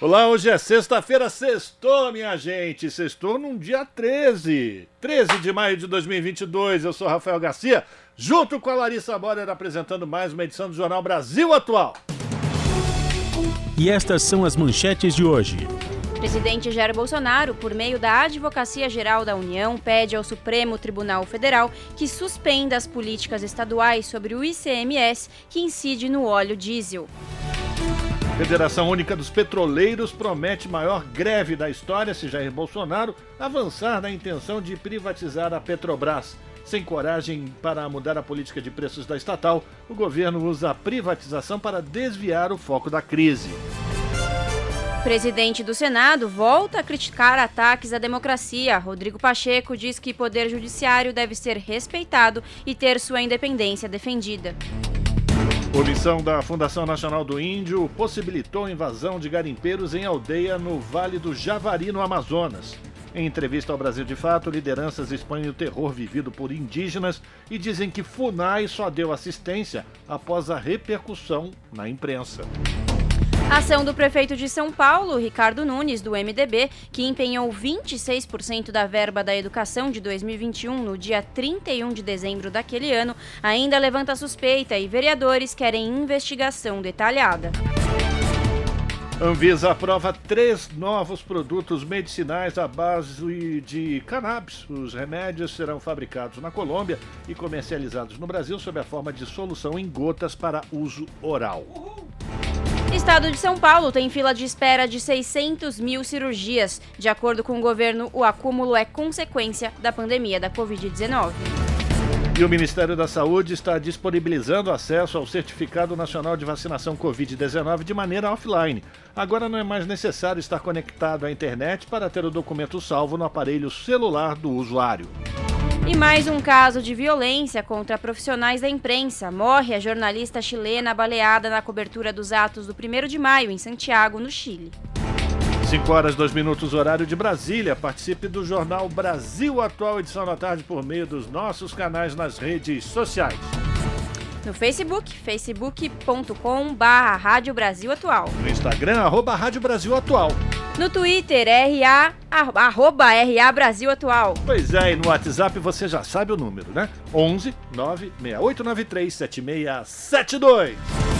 Olá, hoje é sexta-feira, sextou, minha gente. Sextou num dia 13. 13 de maio de 2022. Eu sou Rafael Garcia, junto com a Larissa Borer, apresentando mais uma edição do Jornal Brasil Atual. E estas são as manchetes de hoje. Presidente Jair Bolsonaro, por meio da Advocacia Geral da União, pede ao Supremo Tribunal Federal que suspenda as políticas estaduais sobre o ICMS que incide no óleo diesel. Federação Única dos Petroleiros promete maior greve da história se Jair Bolsonaro avançar na intenção de privatizar a Petrobras. Sem coragem para mudar a política de preços da estatal, o governo usa a privatização para desviar o foco da crise. Presidente do Senado volta a criticar ataques à democracia. Rodrigo Pacheco diz que poder judiciário deve ser respeitado e ter sua independência defendida. Comissão da Fundação Nacional do Índio possibilitou invasão de garimpeiros em aldeia no Vale do Javari, no Amazonas. Em entrevista ao Brasil de Fato, lideranças expõem o terror vivido por indígenas e dizem que FUNAI só deu assistência após a repercussão na imprensa. Ação do prefeito de São Paulo, Ricardo Nunes, do MDB, que empenhou 26% da verba da educação de 2021 no dia 31 de dezembro daquele ano, ainda levanta suspeita e vereadores querem investigação detalhada. Anvisa aprova três novos produtos medicinais à base de cannabis. Os remédios serão fabricados na Colômbia e comercializados no Brasil sob a forma de solução em gotas para uso oral. Estado de São Paulo tem fila de espera de 600 mil cirurgias. De acordo com o governo, o acúmulo é consequência da pandemia da Covid-19. E o Ministério da Saúde está disponibilizando acesso ao Certificado Nacional de Vacinação Covid-19 de maneira offline. Agora não é mais necessário estar conectado à internet para ter o documento salvo no aparelho celular do usuário. E mais um caso de violência contra profissionais da imprensa. Morre a jornalista chilena baleada na cobertura dos atos do 1 de maio em Santiago, no Chile. 5 horas, 2 minutos, horário de Brasília. Participe do Jornal Brasil Atual, edição da tarde, por meio dos nossos canais nas redes sociais. No Facebook, facebook.com barra Rádio Brasil Atual. No Instagram, arroba Rádio Brasil Atual. No Twitter, RA, arroba RA Brasil Atual. Pois é, e no WhatsApp você já sabe o número, né? 11 96893 7672.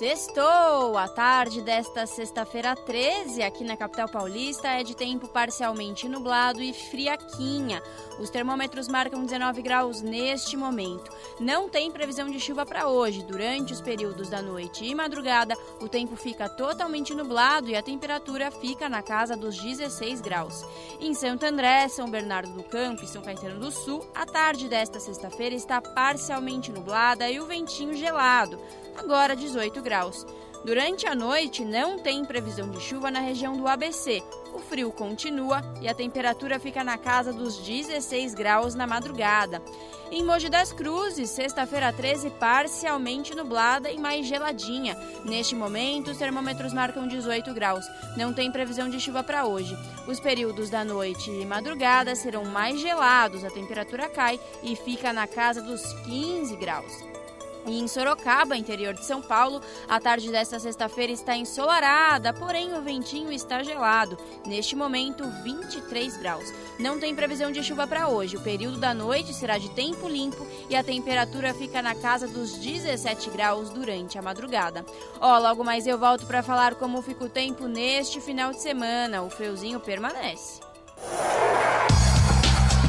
Sextou! A tarde desta sexta-feira 13, aqui na capital paulista, é de tempo parcialmente nublado e friaquinha. Os termômetros marcam 19 graus neste momento. Não tem previsão de chuva para hoje. Durante os períodos da noite e madrugada, o tempo fica totalmente nublado e a temperatura fica na casa dos 16 graus. Em Santo André, São Bernardo do Campo e São Caetano do Sul, a tarde desta sexta-feira está parcialmente nublada e o ventinho gelado agora 18 graus. Durante a noite, não tem previsão de chuva na região do ABC. O frio continua e a temperatura fica na casa dos 16 graus na madrugada. Em Mogi das Cruzes, sexta-feira 13, parcialmente nublada e mais geladinha. Neste momento, os termômetros marcam 18 graus. Não tem previsão de chuva para hoje. Os períodos da noite e madrugada serão mais gelados, a temperatura cai e fica na casa dos 15 graus. E em Sorocaba, interior de São Paulo, a tarde desta sexta-feira está ensolarada, porém o ventinho está gelado. Neste momento, 23 graus. Não tem previsão de chuva para hoje. O período da noite será de tempo limpo e a temperatura fica na casa dos 17 graus durante a madrugada. Ó, oh, logo mais eu volto para falar como fica o tempo neste final de semana. O friozinho permanece.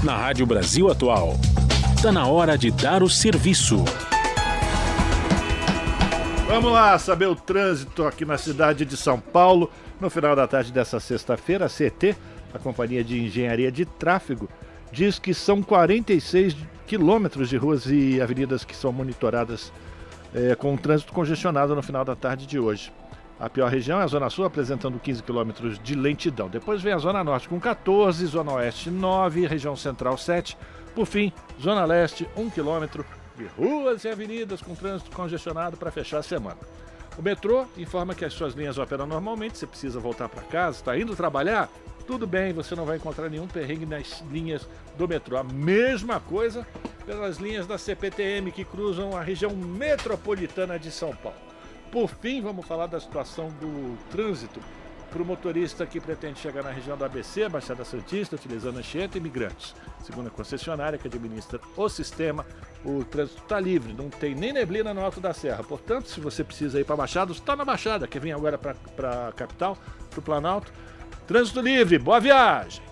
Na Rádio Brasil Atual, está na hora de dar o serviço. Vamos lá saber o trânsito aqui na cidade de São Paulo. No final da tarde dessa sexta-feira, a CT, a Companhia de Engenharia de Tráfego, diz que são 46 quilômetros de ruas e avenidas que são monitoradas é, com o trânsito congestionado no final da tarde de hoje. A pior região é a Zona Sul, apresentando 15 quilômetros de lentidão. Depois vem a Zona Norte com 14, Zona Oeste 9, região Central 7. Por fim, Zona Leste 1 quilômetro ruas e avenidas com trânsito congestionado para fechar a semana. O metrô informa que as suas linhas operam normalmente, você precisa voltar para casa, está indo trabalhar, tudo bem, você não vai encontrar nenhum perrengue nas linhas do metrô. A mesma coisa pelas linhas da CPTM que cruzam a região metropolitana de São Paulo. Por fim, vamos falar da situação do trânsito para o motorista que pretende chegar na região da ABC, Baixada Santista, utilizando Anchieta e Migrantes. Segundo a concessionária que administra o sistema, o trânsito está livre, não tem nem neblina no alto da serra. Portanto, se você precisa ir para Baixada, está na Baixada, que vem agora para a capital, para o Planalto. Trânsito livre, boa viagem!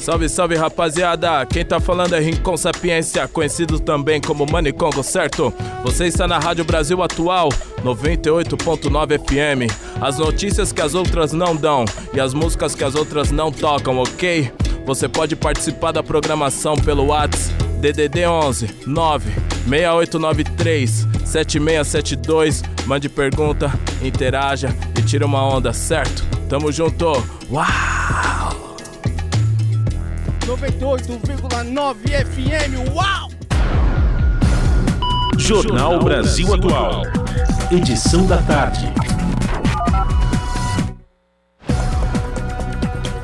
Salve, salve rapaziada! Quem tá falando é Rincon Sapiência, conhecido também como Manicongo, certo? Você está na Rádio Brasil Atual, 98.9 FM. As notícias que as outras não dão e as músicas que as outras não tocam, ok? Você pode participar da programação pelo WhatsApp DDD 11 9 6893 7672. Mande pergunta, interaja e tira uma onda, certo? Tamo junto! Uau! 98,9 FM. Uau! Jornal Brasil Atual. Edição da tarde.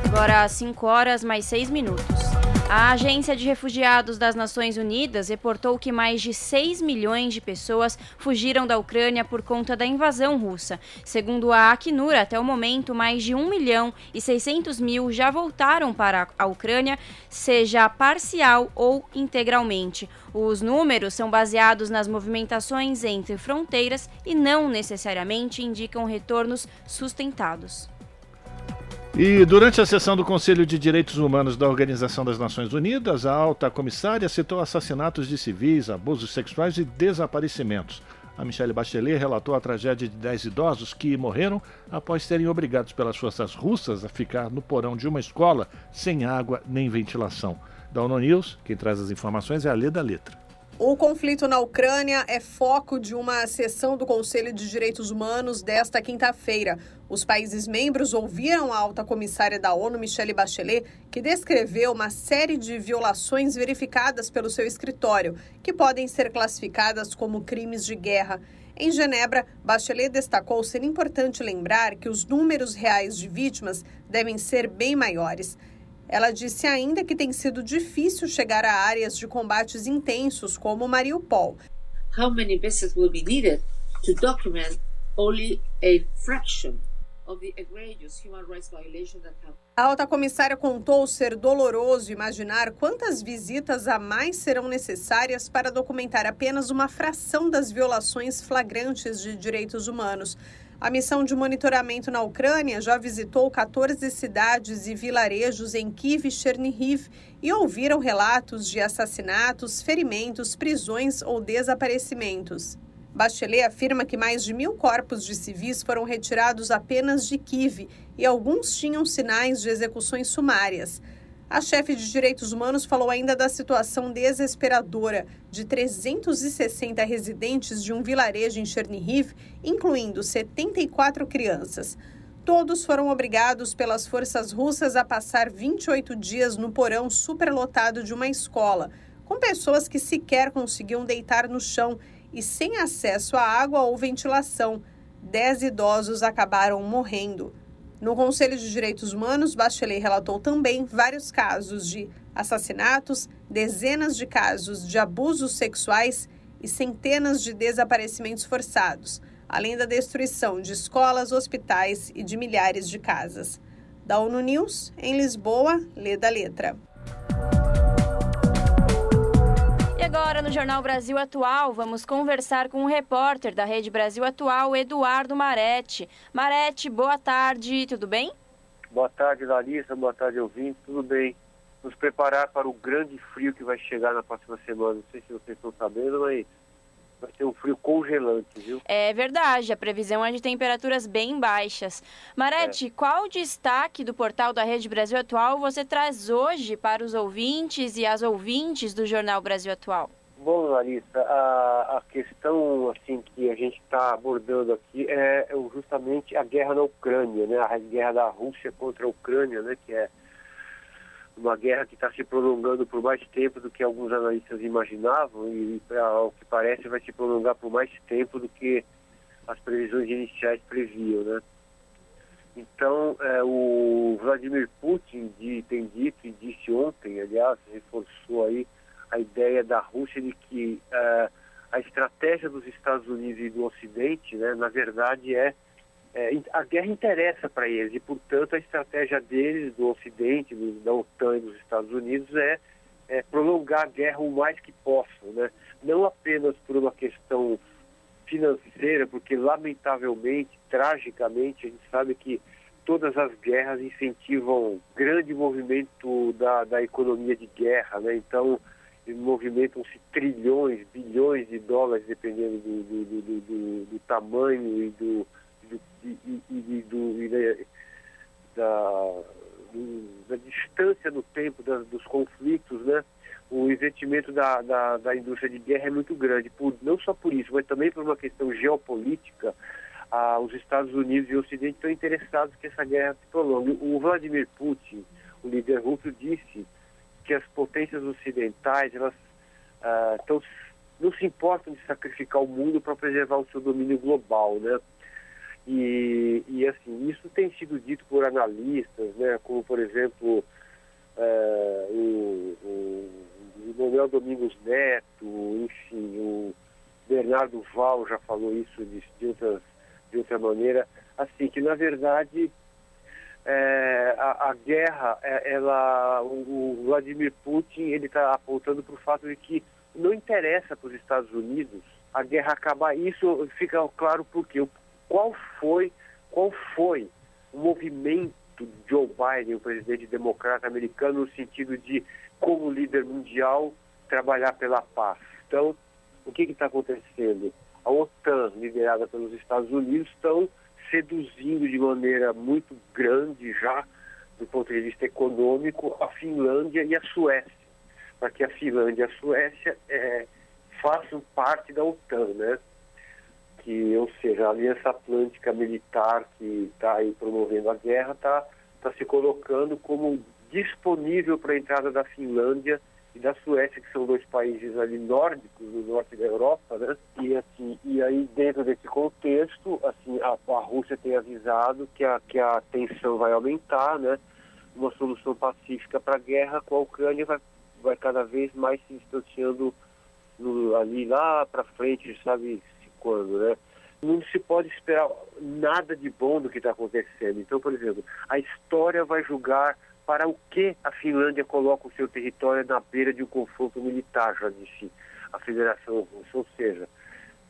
Agora 5 horas mais 6 minutos. A Agência de Refugiados das Nações Unidas reportou que mais de 6 milhões de pessoas fugiram da Ucrânia por conta da invasão russa. Segundo a Acnur, até o momento, mais de 1 milhão e 600 mil já voltaram para a Ucrânia, seja parcial ou integralmente. Os números são baseados nas movimentações entre fronteiras e não necessariamente indicam retornos sustentados. E durante a sessão do Conselho de Direitos Humanos da Organização das Nações Unidas, a alta comissária citou assassinatos de civis, abusos sexuais e desaparecimentos. A Michelle Bachelet relatou a tragédia de 10 idosos que morreram após serem obrigados pelas forças russas a ficar no porão de uma escola sem água nem ventilação. Da ONU News, quem traz as informações é a Leda Letra. O conflito na Ucrânia é foco de uma sessão do Conselho de Direitos Humanos desta quinta-feira. Os países membros ouviram a alta comissária da ONU, Michelle Bachelet, que descreveu uma série de violações verificadas pelo seu escritório, que podem ser classificadas como crimes de guerra. Em Genebra, Bachelet destacou ser importante lembrar que os números reais de vítimas devem ser bem maiores. Ela disse ainda que tem sido difícil chegar a áreas de combates intensos como Mariupol. How many vessels will be needed to document only a fraction a alta comissária contou ser doloroso imaginar quantas visitas a mais serão necessárias para documentar apenas uma fração das violações flagrantes de direitos humanos. A missão de monitoramento na Ucrânia já visitou 14 cidades e vilarejos em Kiev e Chernihiv e ouviram relatos de assassinatos, ferimentos, prisões ou desaparecimentos. Bachelet afirma que mais de mil corpos de civis foram retirados apenas de Kiev e alguns tinham sinais de execuções sumárias. A chefe de direitos humanos falou ainda da situação desesperadora de 360 residentes de um vilarejo em Chernihiv, incluindo 74 crianças. Todos foram obrigados pelas forças russas a passar 28 dias no porão superlotado de uma escola, com pessoas que sequer conseguiam deitar no chão e sem acesso à água ou ventilação. Dez idosos acabaram morrendo. No Conselho de Direitos Humanos, Bachelet relatou também vários casos de assassinatos, dezenas de casos de abusos sexuais e centenas de desaparecimentos forçados, além da destruição de escolas, hospitais e de milhares de casas. Da ONU News, em Lisboa, lê da letra agora no Jornal Brasil Atual, vamos conversar com o repórter da Rede Brasil Atual, Eduardo Marete. Marete, boa tarde, tudo bem? Boa tarde, Larissa, boa tarde, ouvinte, tudo bem? Nos preparar para o grande frio que vai chegar na próxima semana. Não sei se vocês estão sabendo, mas vai ser um frio congelante, viu? É verdade, a previsão é de temperaturas bem baixas. Marete, é. qual destaque do portal da Rede Brasil Atual você traz hoje para os ouvintes e as ouvintes do Jornal Brasil Atual? Bom, Larissa, a, a questão assim que a gente está abordando aqui é justamente a guerra na Ucrânia, né? A guerra da Rússia contra a Ucrânia, né? Que é uma guerra que está se prolongando por mais tempo do que alguns analistas imaginavam e, ao que parece, vai se prolongar por mais tempo do que as previsões iniciais previam, né? Então, é, o Vladimir Putin de, tem dito e disse ontem, aliás, reforçou aí a ideia da Rússia de que é, a estratégia dos Estados Unidos e do Ocidente, né, na verdade, é é, a guerra interessa para eles e, portanto, a estratégia deles, do Ocidente, do, da OTAN e dos Estados Unidos, é, é, prolongar a guerra o mais que possam, né? não apenas por uma questão financeira, porque, lamentavelmente, tragicamente, a gente sabe que todas as guerras incentivam grande movimento da, da economia de guerra, né? então movimentam-se trilhões, bilhões de dólares, dependendo do, do, do, do tamanho e do do, e, e, do, e da, da, distância no tempo das, dos conflitos, né? o investimento da, da, da, indústria de guerra é muito grande, por, não só por isso, mas também por uma questão geopolítica. Ah, os Estados Unidos e o Ocidente estão interessados que essa guerra se prolongue. O Vladimir Putin, o líder russo, disse que as potências ocidentais elas ah, tão, não se importam de sacrificar o mundo para preservar o seu domínio global, né? E, e assim, isso tem sido dito por analistas, né, como por exemplo é, o, o, o Manuel Domingos Neto, enfim, o Bernardo Val já falou isso de, de, outras, de outra maneira, assim, que na verdade é, a, a, guerra, é, ela, o, o, Vladimir Putin, ele está apontando para o fato de que não interessa para os Estados Unidos a guerra acabar. Isso fica claro porque o qual foi, qual foi o movimento de Joe Biden, o presidente democrata americano, no sentido de, como líder mundial, trabalhar pela paz. Então, o que está acontecendo? A OTAN, liderada pelos Estados Unidos, estão seduzindo de maneira muito grande já, do ponto de vista econômico, a Finlândia e a Suécia, para que a Finlândia e a Suécia é, façam parte da OTAN, né? Que, ou seja, a Aliança Atlântica Militar que está aí promovendo a guerra está tá se colocando como disponível para a entrada da Finlândia e da Suécia, que são dois países ali nórdicos do norte da Europa, né? E assim, e aí dentro desse contexto, assim, a, a Rússia tem avisado que a que a tensão vai aumentar, né? Uma solução pacífica para a guerra com a Ucrânia vai vai cada vez mais se distanciando no, ali lá para frente, sabe, quando, né? Não se pode esperar nada de bom do que está acontecendo. Então, por exemplo, a história vai julgar para o que a Finlândia coloca o seu território na beira de um confronto militar, já disse a Federação Russa. Ou seja,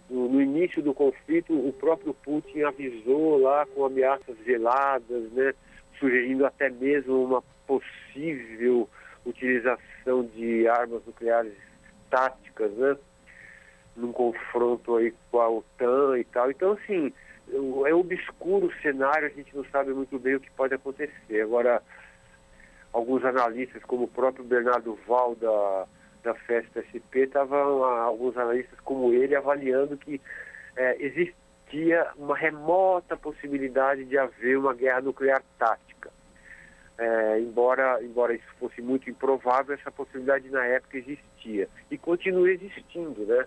no, início do conflito, o próprio Putin avisou lá com ameaças veladas, né, sugerindo até mesmo uma possível utilização de armas nucleares táticas, né? Num confronto aí com a OTAN e tal. Então, assim, é obscuro o cenário, a gente não sabe muito bem o que pode acontecer. Agora, alguns analistas, como o próprio Bernardo Val da, da Festa SP, estavam, alguns analistas como ele, avaliando que é, existia uma remota possibilidade de haver uma guerra nuclear tática. É, embora, embora isso fosse muito improvável, essa possibilidade na época existia. E continua existindo, né?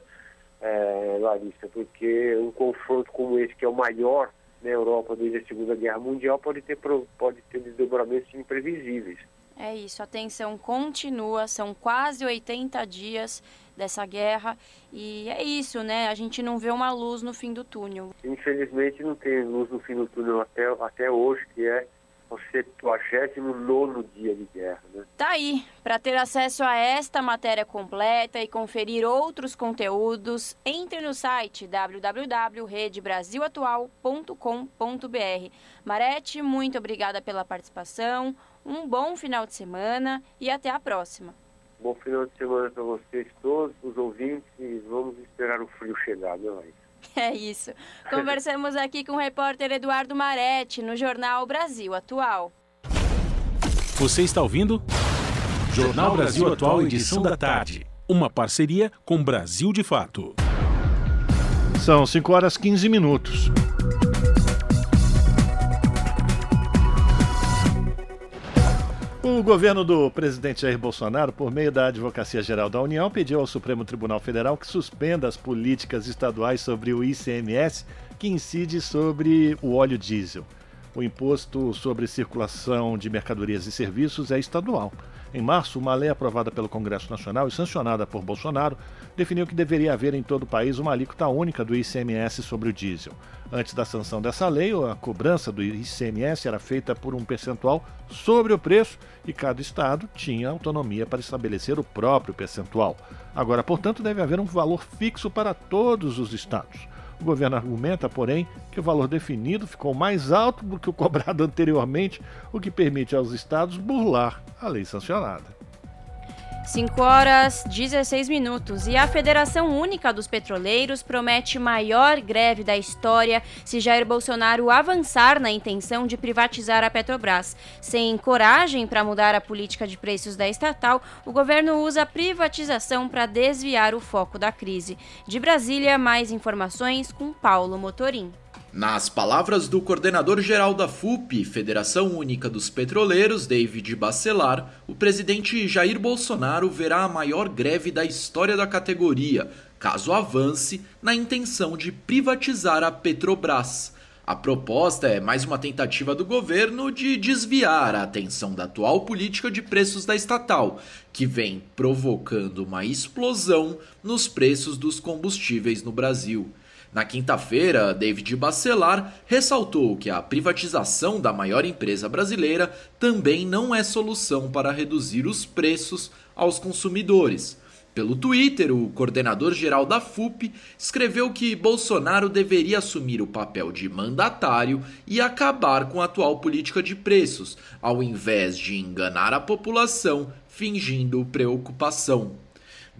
É, Larissa, porque um confronto como esse, que é o maior na Europa desde a Segunda Guerra Mundial, pode ter, pode ter desdobramentos imprevisíveis. É isso, a tensão continua, são quase 80 dias dessa guerra e é isso, né? A gente não vê uma luz no fim do túnel. Infelizmente não tem luz no fim do túnel até, até hoje, que é o 79 dia de guerra. Né? Tá aí. Para ter acesso a esta matéria completa e conferir outros conteúdos, entre no site www.redebrasilatual.com.br. Marete, muito obrigada pela participação, um bom final de semana e até a próxima. Bom final de semana para vocês todos, os ouvintes, e vamos esperar o frio chegar, não é isso? É isso. Conversamos aqui com o repórter Eduardo Maretti, no jornal Brasil Atual. Você está ouvindo? Jornal Brasil Atual, edição da tarde. Uma parceria com Brasil de Fato. São 5 horas 15 minutos. O governo do presidente Jair Bolsonaro, por meio da Advocacia Geral da União, pediu ao Supremo Tribunal Federal que suspenda as políticas estaduais sobre o ICMS que incide sobre o óleo diesel. O imposto sobre circulação de mercadorias e serviços é estadual. Em março, uma lei aprovada pelo Congresso Nacional e sancionada por Bolsonaro definiu que deveria haver em todo o país uma alíquota única do ICMS sobre o diesel. Antes da sanção dessa lei, a cobrança do ICMS era feita por um percentual sobre o preço e cada estado tinha autonomia para estabelecer o próprio percentual. Agora, portanto, deve haver um valor fixo para todos os estados. O governo argumenta, porém, que o valor definido ficou mais alto do que o cobrado anteriormente, o que permite aos estados burlar a lei sancionada. 5 horas 16 minutos e a Federação Única dos Petroleiros promete maior greve da história se Jair Bolsonaro avançar na intenção de privatizar a Petrobras. Sem coragem para mudar a política de preços da estatal, o governo usa a privatização para desviar o foco da crise. De Brasília, mais informações com Paulo Motorim. Nas palavras do coordenador-geral da FUP, Federação Única dos Petroleiros, David Bacelar, o presidente Jair Bolsonaro verá a maior greve da história da categoria, caso avance na intenção de privatizar a Petrobras. A proposta é mais uma tentativa do governo de desviar a atenção da atual política de preços da estatal, que vem provocando uma explosão nos preços dos combustíveis no Brasil. Na quinta-feira, David Bacelar ressaltou que a privatização da maior empresa brasileira também não é solução para reduzir os preços aos consumidores. Pelo Twitter, o coordenador-geral da FUP escreveu que Bolsonaro deveria assumir o papel de mandatário e acabar com a atual política de preços, ao invés de enganar a população fingindo preocupação.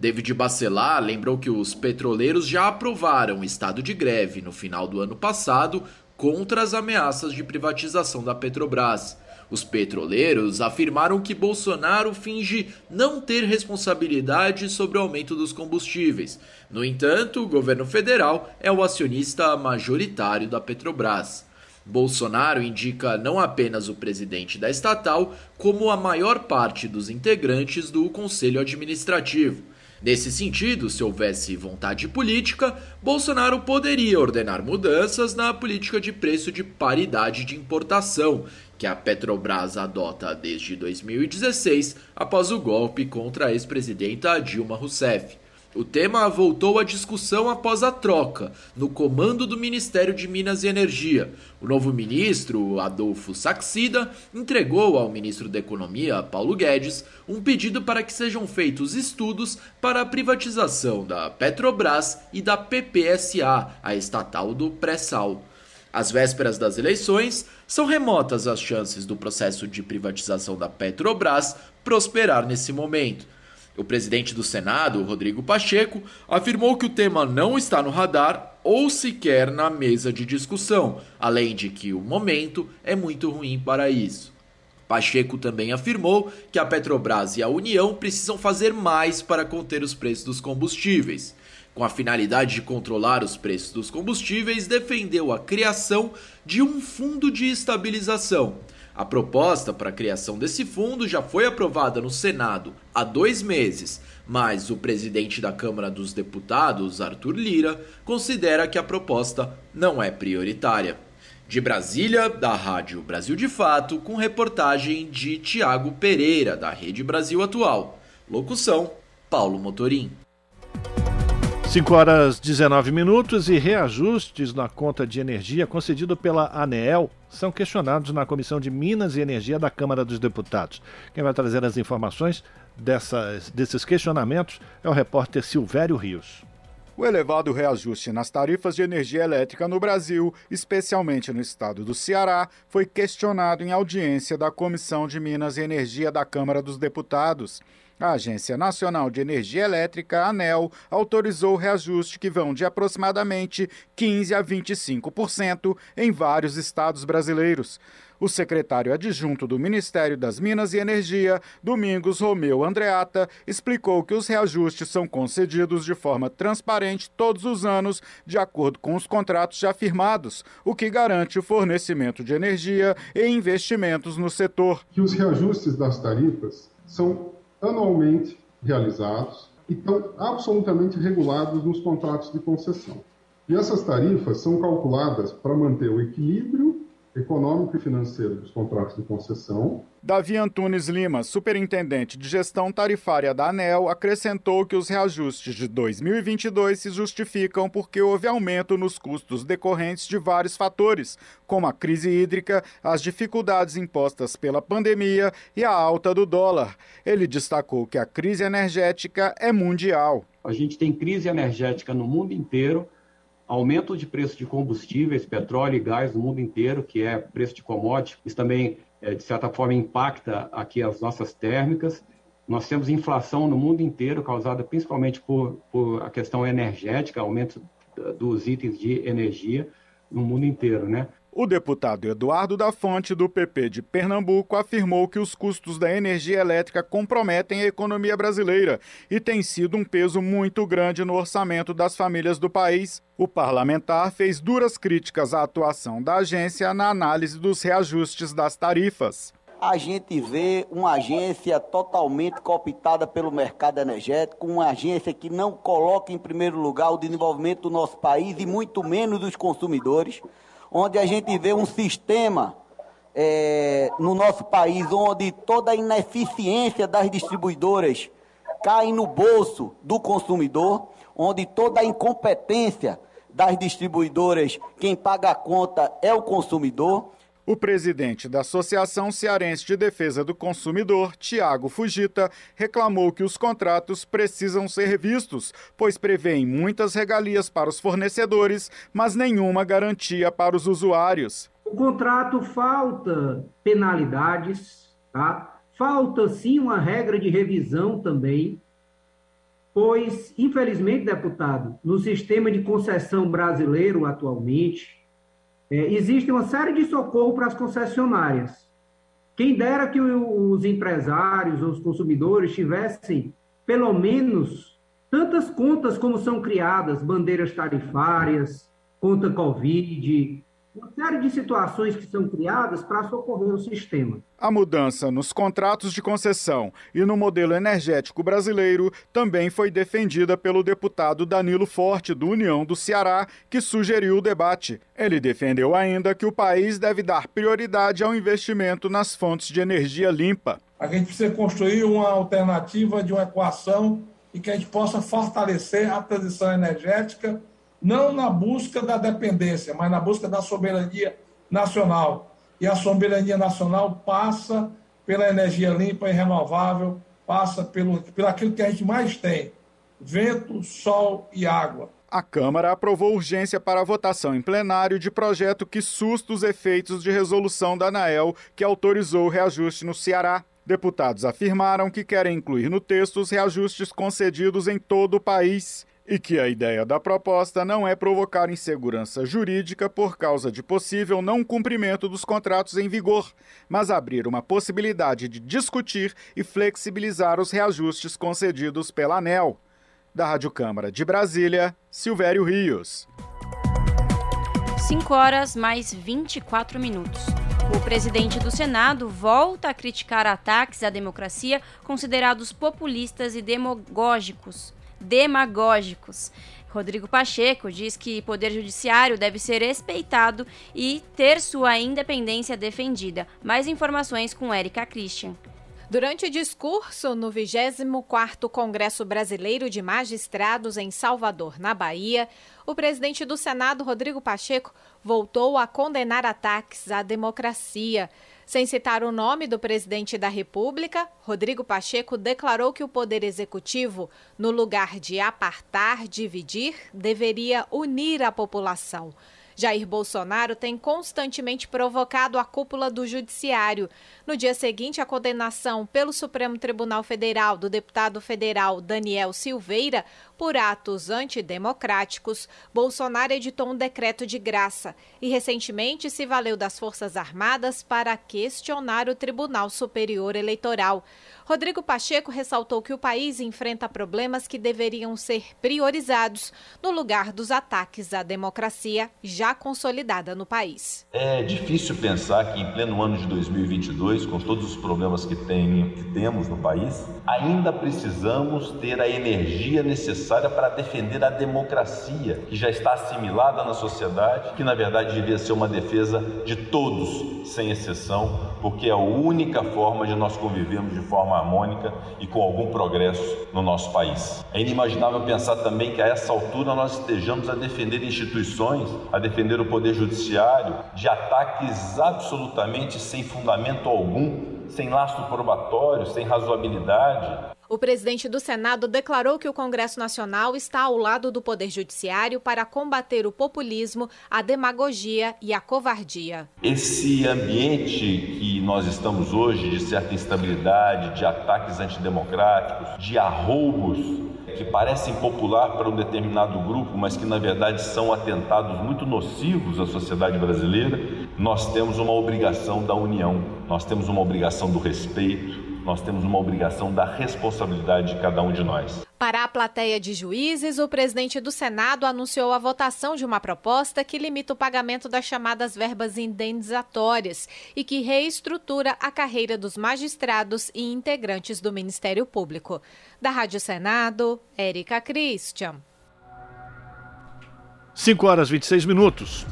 David Bacelar lembrou que os petroleiros já aprovaram estado de greve no final do ano passado contra as ameaças de privatização da Petrobras. Os petroleiros afirmaram que Bolsonaro finge não ter responsabilidade sobre o aumento dos combustíveis. No entanto, o governo federal é o acionista majoritário da Petrobras. Bolsonaro indica não apenas o presidente da estatal, como a maior parte dos integrantes do conselho administrativo. Nesse sentido, se houvesse vontade política, Bolsonaro poderia ordenar mudanças na política de preço de paridade de importação, que a Petrobras adota desde 2016, após o golpe contra a ex-presidenta Dilma Rousseff. O tema voltou à discussão após a troca no comando do Ministério de Minas e Energia. O novo ministro, Adolfo Saxida, entregou ao ministro da Economia, Paulo Guedes, um pedido para que sejam feitos estudos para a privatização da Petrobras e da PPSA, a estatal do pré-sal. Às vésperas das eleições, são remotas as chances do processo de privatização da Petrobras prosperar nesse momento. O presidente do Senado, Rodrigo Pacheco, afirmou que o tema não está no radar ou sequer na mesa de discussão, além de que o momento é muito ruim para isso. Pacheco também afirmou que a Petrobras e a União precisam fazer mais para conter os preços dos combustíveis. Com a finalidade de controlar os preços dos combustíveis, defendeu a criação de um fundo de estabilização a proposta para a criação desse fundo já foi aprovada no Senado há dois meses, mas o presidente da Câmara dos Deputados, Arthur Lira, considera que a proposta não é prioritária. De Brasília, da Rádio Brasil de Fato, com reportagem de Tiago Pereira, da Rede Brasil Atual. Locução: Paulo Motorim. 5 horas 19 minutos e reajustes na conta de energia concedido pela ANEEL são questionados na Comissão de Minas e Energia da Câmara dos Deputados. Quem vai trazer as informações dessas, desses questionamentos é o repórter Silvério Rios. O elevado reajuste nas tarifas de energia elétrica no Brasil, especialmente no estado do Ceará, foi questionado em audiência da Comissão de Minas e Energia da Câmara dos Deputados. A Agência Nacional de Energia Elétrica, ANEL, autorizou reajuste que vão de aproximadamente 15 a 25% em vários estados brasileiros. O secretário adjunto do Ministério das Minas e Energia, Domingos Romeu Andreata, explicou que os reajustes são concedidos de forma transparente todos os anos, de acordo com os contratos já firmados, o que garante o fornecimento de energia e investimentos no setor. Que os reajustes das tarifas são anualmente realizados e estão absolutamente regulados nos contratos de concessão. E essas tarifas são calculadas para manter o equilíbrio econômico e financeiro dos contratos de concessão. Davi Antunes Lima, superintendente de gestão tarifária da ANEL, acrescentou que os reajustes de 2022 se justificam porque houve aumento nos custos decorrentes de vários fatores, como a crise hídrica, as dificuldades impostas pela pandemia e a alta do dólar. Ele destacou que a crise energética é mundial. A gente tem crise energética no mundo inteiro aumento de preço de combustíveis, petróleo e gás no mundo inteiro, que é preço de commodity, isso também, é, de certa forma, impacta aqui as nossas térmicas. Nós temos inflação no mundo inteiro, causada principalmente por, por a questão energética, aumento dos itens de energia no mundo inteiro, né? O deputado Eduardo da Fonte, do PP de Pernambuco, afirmou que os custos da energia elétrica comprometem a economia brasileira e tem sido um peso muito grande no orçamento das famílias do país. O parlamentar fez duras críticas à atuação da agência na análise dos reajustes das tarifas a gente vê uma agência totalmente cooptada pelo mercado energético, uma agência que não coloca em primeiro lugar o desenvolvimento do nosso país e muito menos dos consumidores onde a gente vê um sistema é, no nosso país onde toda a ineficiência das distribuidoras cai no bolso do consumidor, onde toda a incompetência das distribuidoras, quem paga a conta é o consumidor, o presidente da Associação Cearense de Defesa do Consumidor, Tiago Fugita, reclamou que os contratos precisam ser revistos, pois prevêem muitas regalias para os fornecedores, mas nenhuma garantia para os usuários. O contrato falta penalidades, tá? Falta sim uma regra de revisão também, pois, infelizmente, deputado, no sistema de concessão brasileiro atualmente, é, existe uma série de socorro para as concessionárias. Quem dera que os empresários, os consumidores tivessem pelo menos tantas contas como são criadas, bandeiras tarifárias, conta Covid, uma série de situações que são criadas para socorrer o sistema. A mudança nos contratos de concessão e no modelo energético brasileiro também foi defendida pelo deputado Danilo Forte, do União do Ceará, que sugeriu o debate. Ele defendeu ainda que o país deve dar prioridade ao investimento nas fontes de energia limpa. A gente precisa construir uma alternativa de uma equação e que a gente possa fortalecer a transição energética não na busca da dependência, mas na busca da soberania nacional. E a soberania nacional passa pela energia limpa e renovável, passa pelo, pelo aquilo que a gente mais tem: vento, sol e água. A Câmara aprovou urgência para a votação em plenário de projeto que susta os efeitos de resolução da ANAEL que autorizou o reajuste no Ceará. Deputados afirmaram que querem incluir no texto os reajustes concedidos em todo o país e que a ideia da proposta não é provocar insegurança jurídica por causa de possível não cumprimento dos contratos em vigor, mas abrir uma possibilidade de discutir e flexibilizar os reajustes concedidos pela ANEL. Da Rádio Câmara de Brasília, Silvério Rios. 5 horas mais 24 minutos. O presidente do Senado volta a criticar ataques à democracia considerados populistas e demagógicos demagógicos. Rodrigo Pacheco diz que Poder Judiciário deve ser respeitado e ter sua independência defendida. Mais informações com Érica Christian. Durante o discurso no 24º Congresso Brasileiro de Magistrados em Salvador, na Bahia, o presidente do Senado, Rodrigo Pacheco, voltou a condenar ataques à democracia. Sem citar o nome do presidente da República, Rodrigo Pacheco declarou que o Poder Executivo, no lugar de apartar, dividir, deveria unir a população. Jair Bolsonaro tem constantemente provocado a cúpula do Judiciário. No dia seguinte à condenação pelo Supremo Tribunal Federal do deputado federal Daniel Silveira por atos antidemocráticos, Bolsonaro editou um decreto de graça e recentemente se valeu das Forças Armadas para questionar o Tribunal Superior Eleitoral. Rodrigo Pacheco ressaltou que o país enfrenta problemas que deveriam ser priorizados no lugar dos ataques à democracia já consolidada no país. É difícil pensar que em pleno ano de 2022, com todos os problemas que, tem, que temos no país, ainda precisamos ter a energia necessária para defender a democracia, que já está assimilada na sociedade, que na verdade devia ser uma defesa de todos, sem exceção, porque é a única forma de nós convivermos de forma harmônica e com algum progresso no nosso país. É inimaginável pensar também que a essa altura nós estejamos a defender instituições, a defender o poder judiciário de ataques absolutamente sem fundamento algum, sem lastro probatório, sem razoabilidade. O presidente do Senado declarou que o Congresso Nacional está ao lado do Poder Judiciário para combater o populismo, a demagogia e a covardia. Esse ambiente que nós estamos hoje, de certa instabilidade, de ataques antidemocráticos, de arroubos que parecem popular para um determinado grupo, mas que na verdade são atentados muito nocivos à sociedade brasileira, nós temos uma obrigação da união, nós temos uma obrigação do respeito, nós temos uma obrigação da responsabilidade de cada um de nós. Para a plateia de juízes, o presidente do Senado anunciou a votação de uma proposta que limita o pagamento das chamadas verbas indenizatórias e que reestrutura a carreira dos magistrados e integrantes do Ministério Público. Da Rádio Senado, Érica Christian. 5 horas e 26 minutos.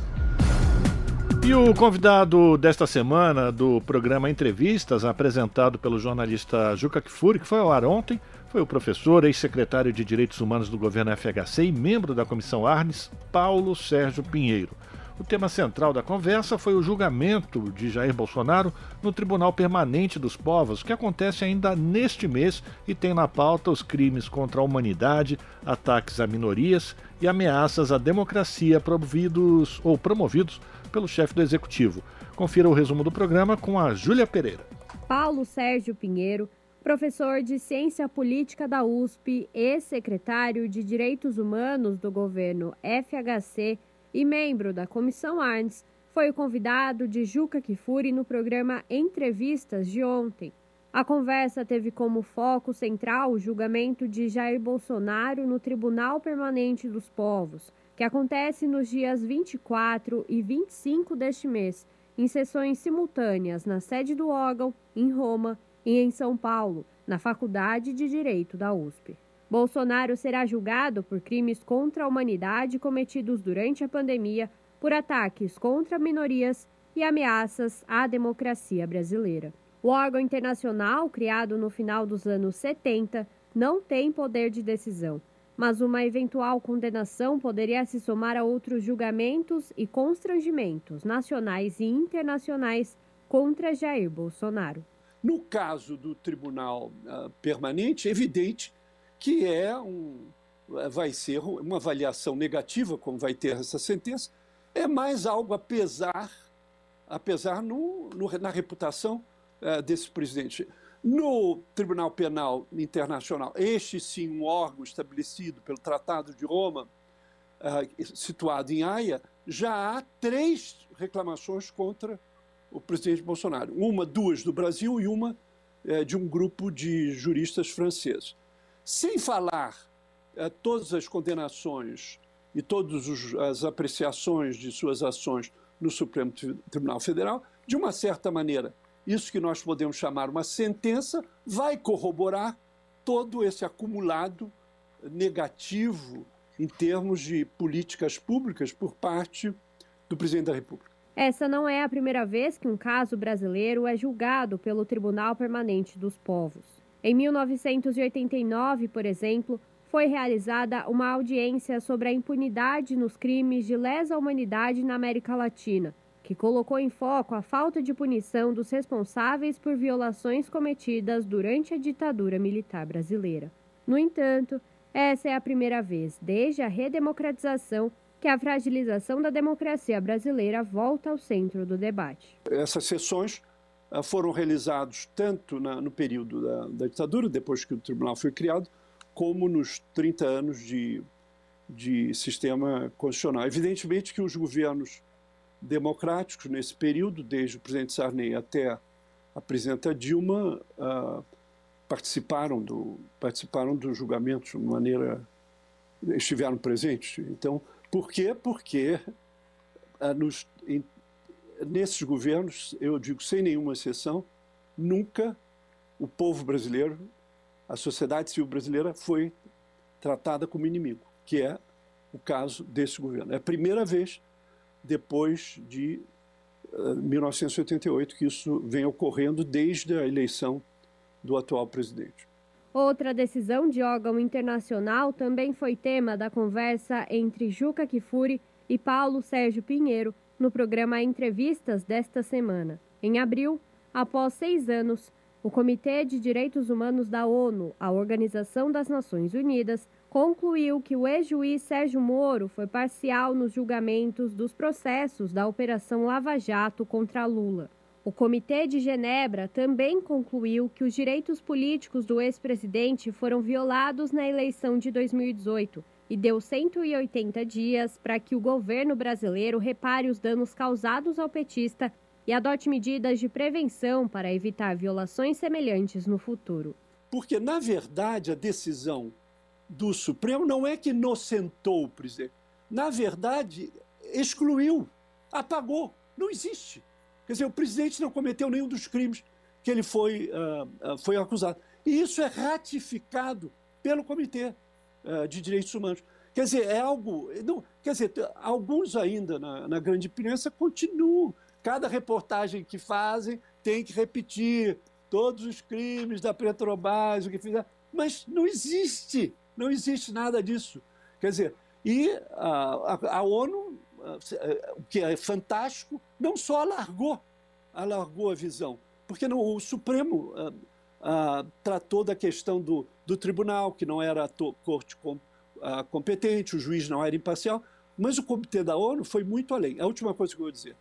E o convidado desta semana do programa Entrevistas, apresentado pelo jornalista Juca Kfouri, que foi ao ar ontem, foi o professor, ex-secretário de Direitos Humanos do governo FHC e membro da comissão Arnes, Paulo Sérgio Pinheiro. O tema central da conversa foi o julgamento de Jair Bolsonaro no Tribunal Permanente dos Povos, que acontece ainda neste mês e tem na pauta os crimes contra a humanidade, ataques a minorias e ameaças à democracia promovidos ou promovidos pelo chefe do executivo. Confira o resumo do programa com a Júlia Pereira. Paulo Sérgio Pinheiro, professor de Ciência Política da USP, ex-secretário de Direitos Humanos do governo FHC e membro da Comissão Arns, foi o convidado de Juca Kifuri no programa Entrevistas de ontem. A conversa teve como foco central o julgamento de Jair Bolsonaro no Tribunal Permanente dos Povos, que acontece nos dias 24 e 25 deste mês, em sessões simultâneas na sede do órgão, em Roma e em São Paulo, na Faculdade de Direito da USP. Bolsonaro será julgado por crimes contra a humanidade cometidos durante a pandemia, por ataques contra minorias e ameaças à democracia brasileira. O órgão internacional, criado no final dos anos 70, não tem poder de decisão mas uma eventual condenação poderia se somar a outros julgamentos e constrangimentos nacionais e internacionais contra Jair Bolsonaro. No caso do Tribunal uh, Permanente, é evidente que é um, vai ser uma avaliação negativa, como vai ter essa sentença, é mais algo a pesar, a pesar no, no, na reputação uh, desse presidente. No Tribunal Penal Internacional, este sim um órgão estabelecido pelo Tratado de Roma, uh, situado em Haia, já há três reclamações contra o presidente Bolsonaro. Uma, duas do Brasil e uma uh, de um grupo de juristas franceses. Sem falar uh, todas as condenações e todas as apreciações de suas ações no Supremo Tribunal Federal, de uma certa maneira, isso que nós podemos chamar uma sentença, vai corroborar todo esse acumulado negativo em termos de políticas públicas por parte do presidente da República. Essa não é a primeira vez que um caso brasileiro é julgado pelo Tribunal Permanente dos Povos. Em 1989, por exemplo, foi realizada uma audiência sobre a impunidade nos crimes de lesa humanidade na América Latina, que colocou em foco a falta de punição dos responsáveis por violações cometidas durante a ditadura militar brasileira. No entanto, essa é a primeira vez desde a redemocratização que a fragilização da democracia brasileira volta ao centro do debate. Essas sessões ah, foram realizadas tanto na, no período da, da ditadura, depois que o tribunal foi criado, como nos 30 anos de, de sistema constitucional. Evidentemente que os governos democráticos, nesse período, desde o presidente Sarney até a presidenta Dilma, uh, participaram, do, participaram dos julgamentos de maneira. estiveram presentes. Então, por quê? Porque uh, nos, em, nesses governos, eu digo sem nenhuma exceção, nunca o povo brasileiro a sociedade civil brasileira foi tratada como inimigo, que é o caso desse governo. É a primeira vez depois de uh, eh, 1988 que isso vem ocorrendo desde a eleição do atual presidente. Outra decisão de órgão internacional também foi tema da conversa entre Juca Kifuri e Paulo Sérgio Pinheiro no programa Entrevistas desta semana. Em abril, após seis anos, o Comitê de Direitos Humanos da ONU, a Organização das Nações Unidas, concluiu que o ex-juiz Sérgio Moro foi parcial nos julgamentos dos processos da Operação Lava Jato contra Lula. O Comitê de Genebra também concluiu que os direitos políticos do ex-presidente foram violados na eleição de 2018 e deu 180 dias para que o governo brasileiro repare os danos causados ao petista e adote medidas de prevenção para evitar violações semelhantes no futuro. Porque, na verdade, a decisão do Supremo não é que inocentou o presidente. Na verdade, excluiu, apagou. Não existe. Quer dizer, o presidente não cometeu nenhum dos crimes que ele foi, uh, foi acusado. E isso é ratificado pelo Comitê uh, de Direitos Humanos. Quer dizer, é algo. Não, quer dizer, alguns ainda na, na grande imprensa continuam Cada reportagem que fazem tem que repetir todos os crimes da Petrobras, o que fizeram. Mas não existe, não existe nada disso. Quer dizer, e a, a, a ONU, o que é fantástico, não só alargou, alargou a visão, porque no, o Supremo tratou da questão do, do tribunal, que não era a corte com, competente, o juiz não era imparcial, mas o comitê da ONU foi muito além. A última coisa que eu vou dizer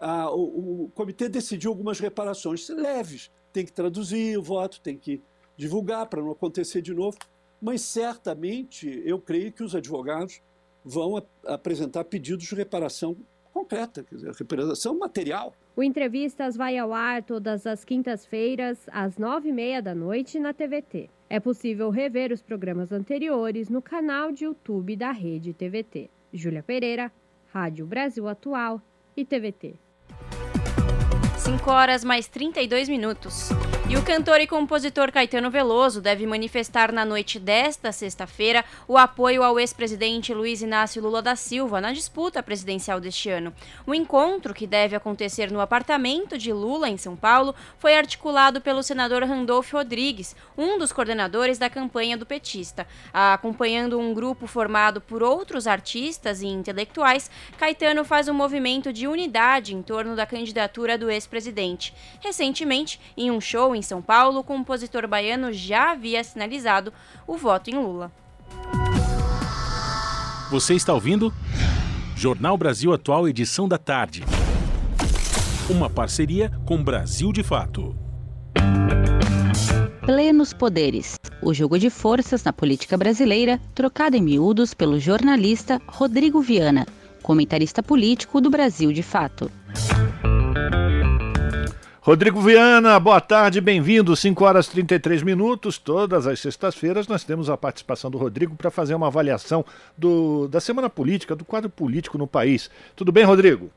ah, o, o, comitê decidiu algumas reparações leves. Tem que traduzir o voto, tem que divulgar para não acontecer de novo. Mas certamente eu creio que os advogados vão a, apresentar pedidos de reparação concreta, quer dizer, reparação material. O Entrevistas vai ao ar todas as quintas-feiras, às nove e meia da noite, na TVT. É possível rever os programas anteriores no canal de YouTube da Rede TVT. Júlia Pereira, Rádio Brasil Atual e TVT. 5 horas mais 32 minutos. E o cantor e compositor Caetano Veloso deve manifestar na noite desta sexta-feira o apoio ao ex-presidente Luiz Inácio Lula da Silva na disputa presidencial deste ano. O encontro, que deve acontecer no apartamento de Lula, em São Paulo, foi articulado pelo senador Randolfo Rodrigues, um dos coordenadores da campanha do petista. Acompanhando um grupo formado por outros artistas e intelectuais, Caetano faz um movimento de unidade em torno da candidatura do ex-presidente. Recentemente, em um show em São Paulo, o compositor baiano já havia sinalizado o voto em Lula. Você está ouvindo? Jornal Brasil Atual, edição da tarde. Uma parceria com Brasil de Fato. Plenos Poderes. O jogo de forças na política brasileira, trocado em miúdos pelo jornalista Rodrigo Viana, comentarista político do Brasil de Fato. Rodrigo Viana, boa tarde, bem-vindo. 5 horas e 33 minutos. Todas as sextas-feiras nós temos a participação do Rodrigo para fazer uma avaliação do, da semana política, do quadro político no país. Tudo bem, Rodrigo?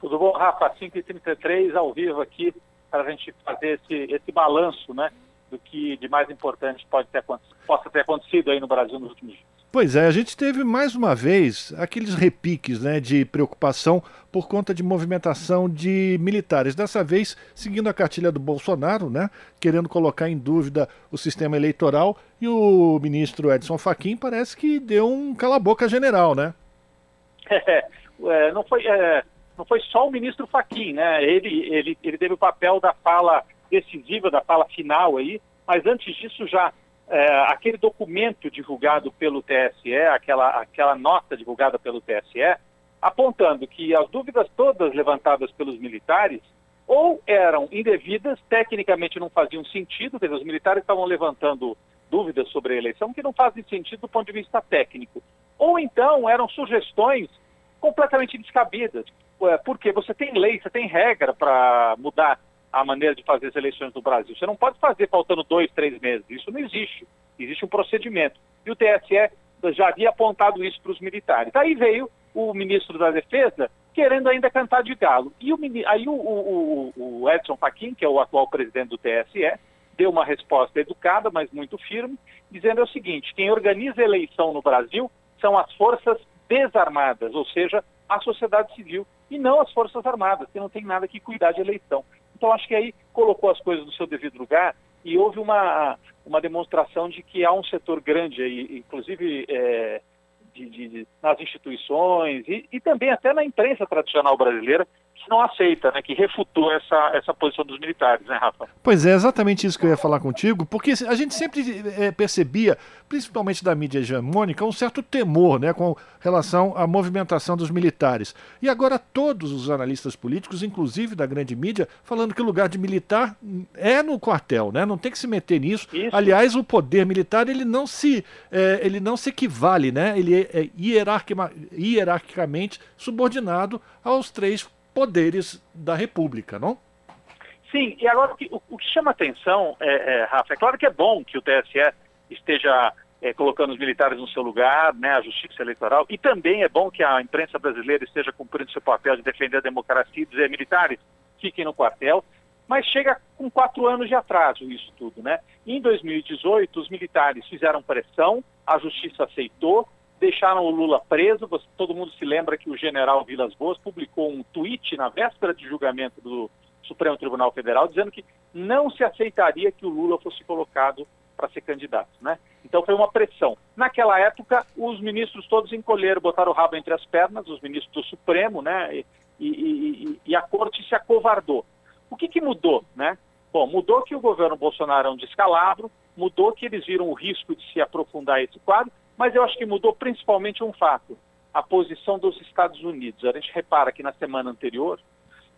Tudo bom, Rafa? 5h33 ao vivo aqui para a gente fazer esse, esse balanço né, do que de mais importante pode ter, possa ter acontecido aí no Brasil nos últimos dias. Pois é, a gente teve mais uma vez aqueles repiques né, de preocupação por conta de movimentação de militares. Dessa vez, seguindo a cartilha do Bolsonaro, né, querendo colocar em dúvida o sistema eleitoral, e o ministro Edson Fachin parece que deu um cala-boca general, né? É, não, foi, é, não foi só o ministro Fachin, né? Ele, ele, ele teve o papel da fala decisiva, da fala final aí, mas antes disso já é, aquele documento divulgado pelo TSE, aquela, aquela nota divulgada pelo TSE, apontando que as dúvidas todas levantadas pelos militares ou eram indevidas, tecnicamente não faziam sentido, dizer, os militares estavam levantando dúvidas sobre a eleição que não fazem sentido do ponto de vista técnico, ou então eram sugestões completamente descabidas, porque você tem lei, você tem regra para mudar a maneira de fazer as eleições no Brasil. Você não pode fazer faltando dois, três meses. Isso não existe. Existe um procedimento. E o TSE já havia apontado isso para os militares. Aí veio o ministro da Defesa querendo ainda cantar de galo. E o, aí o, o, o Edson Fachin, que é o atual presidente do TSE, deu uma resposta educada, mas muito firme, dizendo o seguinte: quem organiza eleição no Brasil são as forças desarmadas, ou seja, a sociedade civil, e não as forças armadas, que não tem nada que cuidar de eleição. Então, acho que aí colocou as coisas no seu devido lugar e houve uma, uma demonstração de que há um setor grande aí, inclusive é, de, de, nas instituições e, e, também até na imprensa tradicional brasileira, que não aceita, né, que refutou essa, essa posição dos militares, né, Rafa? Pois é, exatamente isso que eu ia falar contigo, porque a gente sempre é, percebia, principalmente da mídia hegemônica, um certo temor né, com relação à movimentação dos militares. E agora todos os analistas políticos, inclusive da grande mídia, falando que o lugar de militar é no quartel, né? Não tem que se meter nisso. Isso. Aliás, o poder militar ele não se, é, ele não se equivale, né? Ele é, é hierarquicamente subordinado aos três poderes da República, não? Sim, e agora o que, o, que chama atenção, é, é, Rafa, é claro que é bom que o TSE esteja é, colocando os militares no seu lugar, né, a justiça eleitoral, e também é bom que a imprensa brasileira esteja cumprindo seu papel de defender a democracia e dizer militares fiquem no quartel, mas chega com quatro anos de atraso isso tudo, né? Em 2018, os militares fizeram pressão, a justiça aceitou, deixaram o Lula preso. Todo mundo se lembra que o general Vilas Boas publicou um tweet na véspera de julgamento do Supremo Tribunal Federal dizendo que não se aceitaria que o Lula fosse colocado para ser candidato, né? Então foi uma pressão. Naquela época, os ministros todos encolheram, botaram o rabo entre as pernas, os ministros do Supremo, né? E, e, e, e a corte se acovardou. O que, que mudou, né? Bom, mudou que o governo Bolsonaro é um descalabro, mudou que eles viram o risco de se aprofundar esse quadro, mas eu acho que mudou principalmente um fato: a posição dos Estados Unidos. A gente repara que na semana anterior,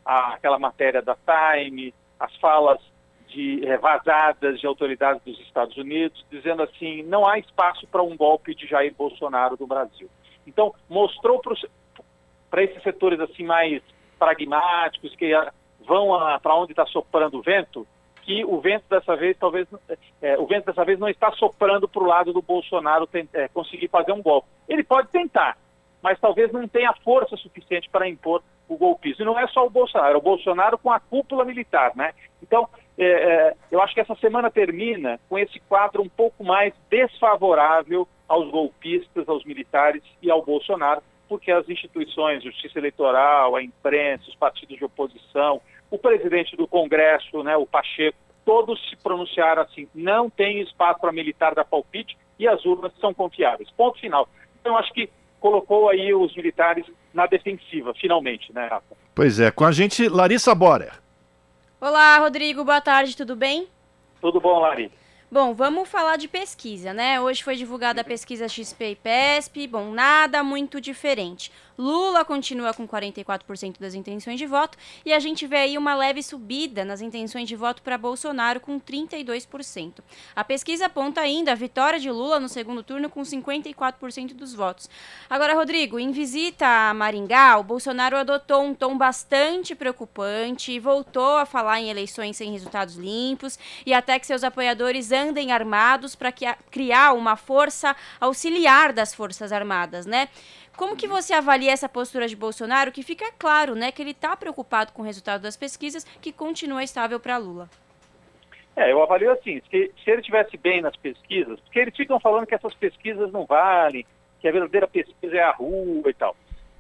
aquela matéria da Time, as falas de é, vazadas de autoridades dos Estados Unidos, dizendo assim: não há espaço para um golpe de Jair Bolsonaro no Brasil. Então, mostrou para esses setores assim mais pragmáticos, que vão para onde está soprando o vento, que o vento dessa vez talvez é, o vento dessa vez não está soprando para o lado do Bolsonaro é, conseguir fazer um golpe. Ele pode tentar, mas talvez não tenha força suficiente para impor o golpismo. E não é só o Bolsonaro, é o Bolsonaro com a cúpula militar, né? Então, é, é, eu acho que essa semana termina com esse quadro um pouco mais desfavorável aos golpistas, aos militares e ao Bolsonaro, porque as instituições, justiça eleitoral, a imprensa, os partidos de oposição, o presidente do Congresso, né, o Pacheco, todos se pronunciaram assim, não tem espaço para militar da palpite e as urnas são confiáveis. Ponto final. Então, acho que colocou aí os militares na defensiva, finalmente, né, Rafa? Pois é, com a gente, Larissa Borer. Olá, Rodrigo, boa tarde, tudo bem? Tudo bom, Larissa. Bom, vamos falar de pesquisa, né? Hoje foi divulgada a pesquisa XP e PESP. Bom, nada muito diferente. Lula continua com 44% das intenções de voto e a gente vê aí uma leve subida nas intenções de voto para Bolsonaro com 32%. A pesquisa aponta ainda a vitória de Lula no segundo turno com 54% dos votos. Agora, Rodrigo, em visita a Maringá, o Bolsonaro adotou um tom bastante preocupante e voltou a falar em eleições sem resultados limpos e até que seus apoiadores andem armados para criar uma força auxiliar das Forças Armadas, né? Como que você avalia essa postura de Bolsonaro, que fica claro, né, que ele está preocupado com o resultado das pesquisas, que continua estável para Lula? É, eu avalio assim, se, se ele tivesse bem nas pesquisas, porque eles ficam falando que essas pesquisas não valem, que a verdadeira pesquisa é a rua e tal.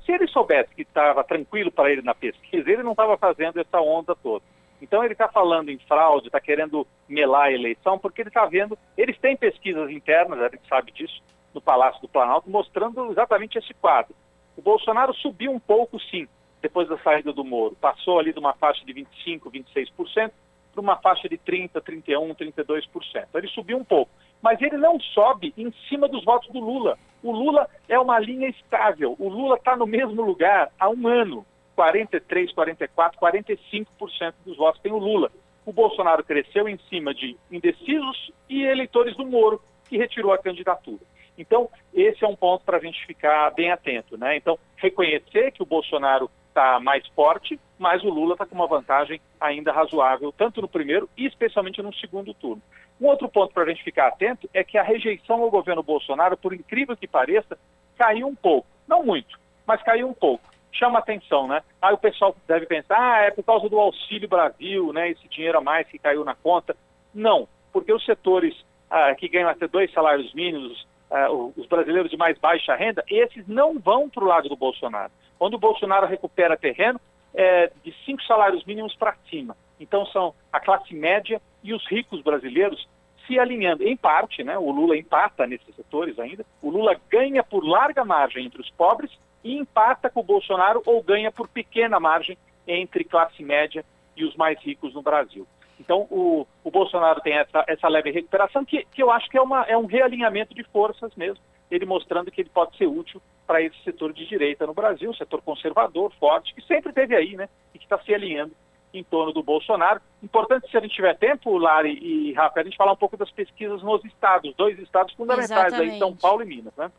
Se ele soubesse que estava tranquilo para ele na pesquisa, ele não estava fazendo essa onda toda. Então ele está falando em fraude, está querendo melar a eleição, porque ele está vendo, eles têm pesquisas internas, a gente sabe disso, no Palácio do Planalto, mostrando exatamente esse quadro. O Bolsonaro subiu um pouco, sim, depois da saída do Moro. Passou ali de uma faixa de 25%, 26% para uma faixa de 30%, 31%, 32%. Ele subiu um pouco. Mas ele não sobe em cima dos votos do Lula. O Lula é uma linha estável. O Lula está no mesmo lugar há um ano. 43, 44, 45% dos votos tem o Lula. O Bolsonaro cresceu em cima de indecisos e eleitores do Moro, que retirou a candidatura. Então, esse é um ponto para a gente ficar bem atento. Né? Então, reconhecer que o Bolsonaro está mais forte, mas o Lula está com uma vantagem ainda razoável, tanto no primeiro e especialmente no segundo turno. Um outro ponto para a gente ficar atento é que a rejeição ao governo Bolsonaro, por incrível que pareça, caiu um pouco. Não muito, mas caiu um pouco. Chama atenção, né? Aí o pessoal deve pensar, ah, é por causa do Auxílio Brasil, né? Esse dinheiro a mais que caiu na conta. Não, porque os setores ah, que ganham até dois salários mínimos, ah, os brasileiros de mais baixa renda, esses não vão para o lado do Bolsonaro. Quando o Bolsonaro recupera terreno, é de cinco salários mínimos para cima. Então são a classe média e os ricos brasileiros se alinhando. Em parte, né, o Lula empata nesses setores ainda, o Lula ganha por larga margem entre os pobres e empata com o Bolsonaro ou ganha por pequena margem entre classe média e os mais ricos no Brasil. Então, o, o Bolsonaro tem essa, essa leve recuperação, que, que eu acho que é, uma, é um realinhamento de forças mesmo, ele mostrando que ele pode ser útil para esse setor de direita no Brasil, setor conservador, forte, que sempre teve aí, né? E que está se alinhando em torno do Bolsonaro. Importante, se a gente tiver tempo, Lari e Rafa, a gente falar um pouco das pesquisas nos estados, dois estados fundamentais Exatamente. aí, São Paulo e Minas, né?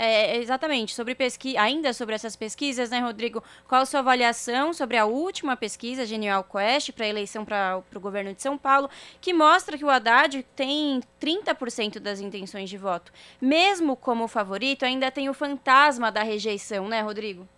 É, exatamente, sobre pesqui... ainda sobre essas pesquisas, né, Rodrigo? Qual a sua avaliação sobre a última pesquisa Genial Quest para a eleição para o governo de São Paulo, que mostra que o Haddad tem 30% das intenções de voto. Mesmo como favorito, ainda tem o fantasma da rejeição, né, Rodrigo?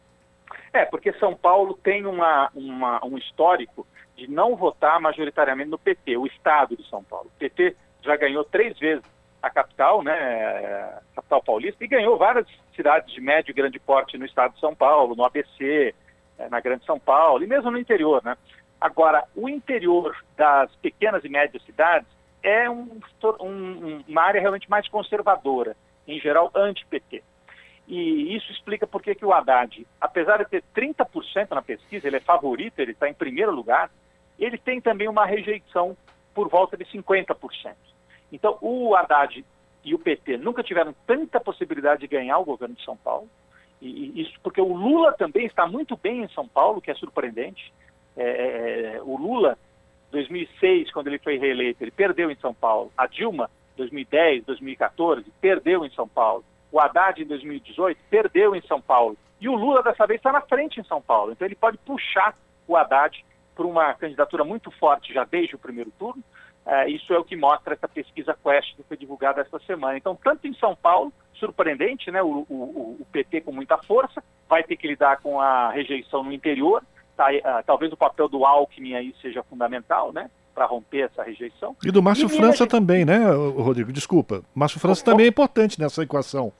É, porque São Paulo tem uma, uma, um histórico de não votar majoritariamente no PT, o Estado de São Paulo. O PT já ganhou três vezes a capital, né, a capital paulista, e ganhou várias cidades de médio e grande porte no estado de São Paulo, no ABC, eh, na Grande São Paulo, e mesmo no interior, né. Agora, o interior das pequenas e médias cidades é um, um, uma área realmente mais conservadora, em geral anti-PT. E isso explica por que o Haddad, apesar de ter 30% na pesquisa, ele é favorito, ele está em primeiro lugar, ele tem também uma rejeição por volta de 50%. Então, o Haddad e o PT nunca tiveram tanta possibilidade de ganhar o governo de São Paulo. E, isso porque o Lula também está muito bem em São Paulo, que é surpreendente. É, é, é, o Lula, 2006, quando ele foi reeleito, ele perdeu em São Paulo. A Dilma, 2010, 2014, perdeu em São Paulo. O Haddad, em 2018, perdeu em São Paulo. E o Lula, dessa vez, está na frente em São Paulo. Então, ele pode puxar o Haddad para uma candidatura muito forte já desde o primeiro turno. É, isso é o que mostra essa pesquisa Quest que foi divulgada esta semana. Então, tanto em São Paulo, surpreendente, né, o, o, o PT com muita força, vai ter que lidar com a rejeição no interior. Tá, uh, talvez o papel do Alckmin aí seja fundamental, né? Para romper essa rejeição. E do Márcio e França também, né, Rodrigo? Desculpa. Márcio França Como? também é importante nessa equação.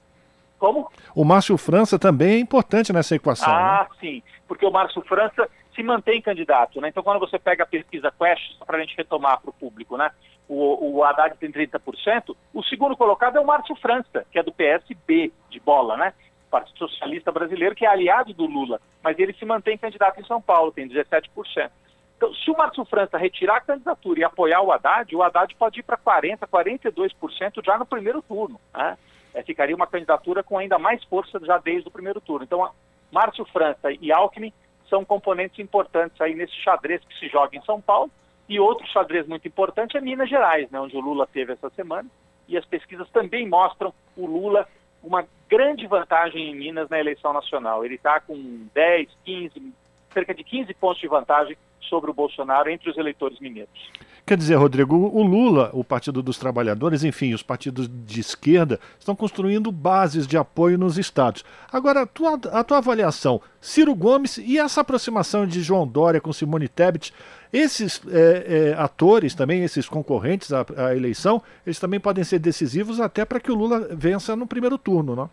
Como? O Márcio França também é importante nessa equação. Ah, né? sim. Porque o Márcio França se mantém candidato. Né? Então, quando você pega a pesquisa Quest, para a gente retomar para o público, né? o, o Haddad tem 30%, o segundo colocado é o Márcio França, que é do PSB de bola, né? Partido Socialista Brasileiro, que é aliado do Lula, mas ele se mantém candidato em São Paulo, tem 17%. Então, se o Márcio França retirar a candidatura e apoiar o Haddad, o Haddad pode ir para 40%, 42% já no primeiro turno. Né? É, ficaria uma candidatura com ainda mais força já desde o primeiro turno. Então, Márcio França e Alckmin são componentes importantes aí nesse xadrez que se joga em São Paulo. E outro xadrez muito importante é Minas Gerais, né, onde o Lula teve essa semana. E as pesquisas também mostram o Lula uma grande vantagem em Minas na eleição nacional. Ele está com 10, 15, cerca de 15 pontos de vantagem sobre o Bolsonaro entre os eleitores mineiros. Quer dizer, Rodrigo, o Lula, o Partido dos Trabalhadores, enfim, os partidos de esquerda estão construindo bases de apoio nos estados. Agora, a tua, a tua avaliação, Ciro Gomes e essa aproximação de João Dória com Simone Tebet, esses é, é, atores também, esses concorrentes à, à, eleição, eles também podem ser decisivos até para que o Lula vença no primeiro turno, não?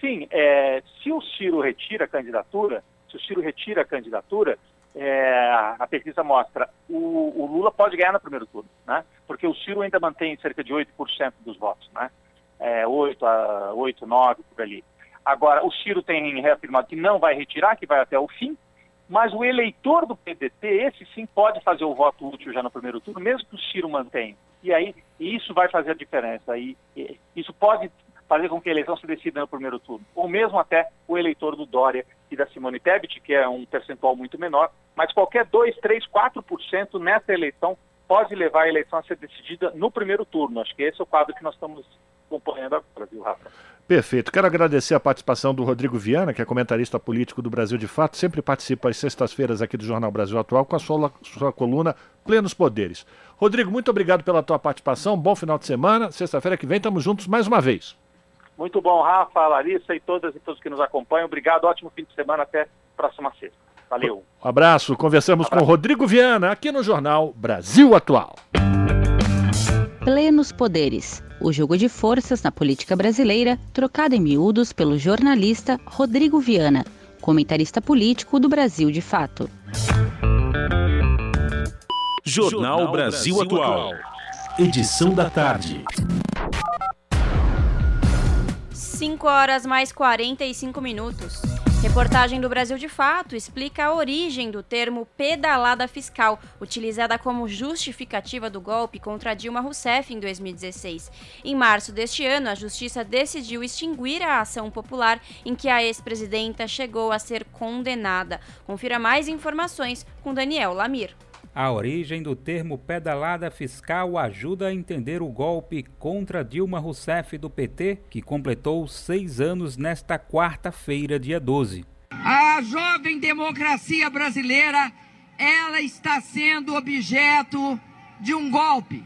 Sim, é, se o Ciro retira a candidatura, se o Ciro retira a candidatura, é, a pesquisa mostra o, o Lula pode ganhar no primeiro turno, né? Porque o Ciro ainda mantém cerca de 8% dos votos, né? É, 8 a 8, 9 por ali. Agora, o Ciro tem reafirmado que não vai retirar, que vai até o fim, mas o eleitor do PDT, esse sim pode fazer o voto útil já no primeiro turno, mesmo que o Ciro mantenha. E aí, isso vai fazer a diferença. E, isso pode fazer com que a eleição se decida no primeiro turno. Ou mesmo até o eleitor do Dória e da Simone Tebet, que é um percentual muito menor, mas qualquer 2, 3, 4% nessa eleição pode levar a eleição a ser decidida no primeiro turno. Acho que esse é o quadro que nós estamos acompanhando agora, viu, Rafa? Perfeito. Quero agradecer a participação do Rodrigo Viana, que é comentarista político do Brasil de Fato, sempre participa às sextas-feiras aqui do Jornal Brasil Atual com a sua, sua coluna Plenos Poderes. Rodrigo, muito obrigado pela tua participação, bom final de semana. Sexta-feira que vem estamos juntos mais uma vez. Muito bom, Rafa, Larissa e todas e todos que nos acompanham. Obrigado, ótimo fim de semana, até próxima sexta. Valeu. Um abraço. Conversamos um abraço. com Rodrigo Viana aqui no Jornal Brasil Atual. Plenos Poderes. O jogo de forças na política brasileira, trocado em miúdos pelo jornalista Rodrigo Viana, comentarista político do Brasil de Fato. Jornal Brasil Atual. Edição da tarde. 5 horas mais 45 minutos. Reportagem do Brasil de Fato explica a origem do termo pedalada fiscal, utilizada como justificativa do golpe contra Dilma Rousseff em 2016. Em março deste ano, a Justiça decidiu extinguir a ação popular em que a ex-presidenta chegou a ser condenada. Confira mais informações com Daniel Lamir. A origem do termo pedalada fiscal ajuda a entender o golpe contra Dilma Rousseff do PT, que completou seis anos nesta quarta-feira, dia 12. A jovem democracia brasileira, ela está sendo objeto de um golpe.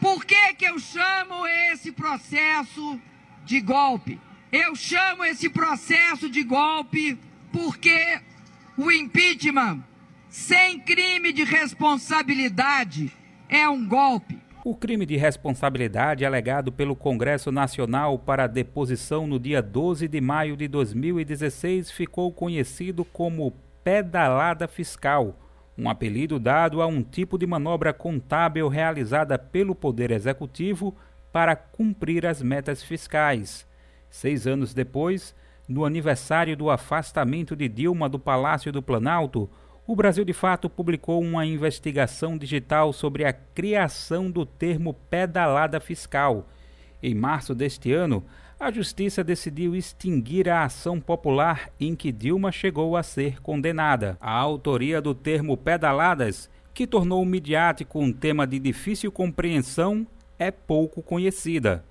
Por que, que eu chamo esse processo de golpe? Eu chamo esse processo de golpe porque o impeachment sem crime de responsabilidade é um golpe. O crime de responsabilidade alegado pelo Congresso Nacional para deposição no dia 12 de maio de 2016 ficou conhecido como pedalada fiscal, um apelido dado a um tipo de manobra contábil realizada pelo Poder Executivo para cumprir as metas fiscais. Seis anos depois, no aniversário do afastamento de Dilma do Palácio do Planalto, o Brasil de Fato publicou uma investigação digital sobre a criação do termo pedalada fiscal. Em março deste ano, a Justiça decidiu extinguir a ação popular em que Dilma chegou a ser condenada. A autoria do termo pedaladas, que tornou midiático um tema de difícil compreensão, é pouco conhecida.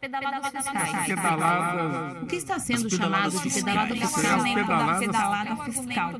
Pedaladas fiscais. Pedaladas... O que está sendo chamado de pedalada fiscal? Pedalada fiscal.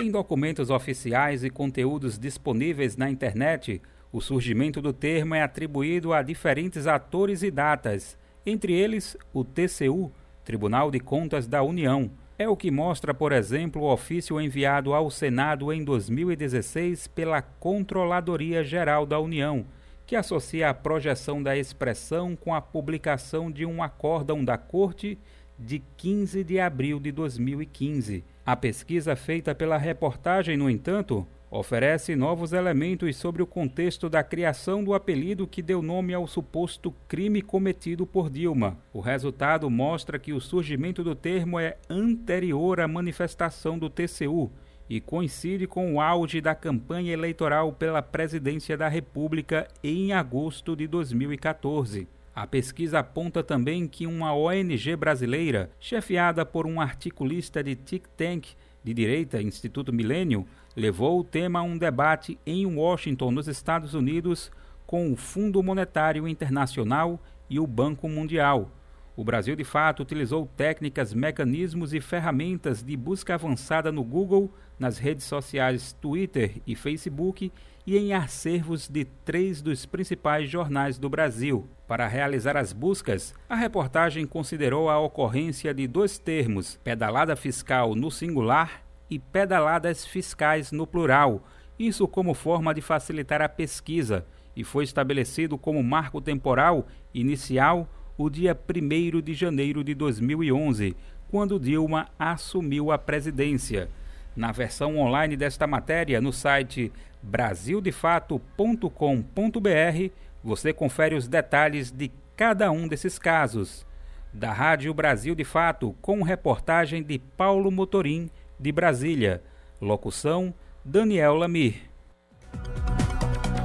Em documentos oficiais e conteúdos disponíveis na internet, o surgimento do termo é atribuído a diferentes atores e datas, entre eles o TCU, Tribunal de Contas da União. É o que mostra, por exemplo, o ofício enviado ao Senado em 2016 pela Controladoria Geral da União, que associa a projeção da expressão com a publicação de um acórdão da Corte de 15 de abril de 2015. A pesquisa feita pela reportagem, no entanto, oferece novos elementos sobre o contexto da criação do apelido que deu nome ao suposto crime cometido por Dilma. O resultado mostra que o surgimento do termo é anterior à manifestação do TCU e coincide com o auge da campanha eleitoral pela presidência da República em agosto de 2014. A pesquisa aponta também que uma ONG brasileira, chefiada por um articulista de think tank de direita, Instituto Milênio, levou o tema a um debate em Washington, nos Estados Unidos, com o Fundo Monetário Internacional e o Banco Mundial. O Brasil, de fato, utilizou técnicas, mecanismos e ferramentas de busca avançada no Google, nas redes sociais Twitter e Facebook e em acervos de três dos principais jornais do Brasil. Para realizar as buscas, a reportagem considerou a ocorrência de dois termos, pedalada fiscal no singular e pedaladas fiscais no plural, isso como forma de facilitar a pesquisa, e foi estabelecido como marco temporal inicial o dia 1 de janeiro de 2011, quando Dilma assumiu a presidência. Na versão online desta matéria, no site brasildefato.com.br, você confere os detalhes de cada um desses casos. Da Rádio Brasil de Fato, com reportagem de Paulo Motorim, de Brasília. Locução: Daniel Lamir.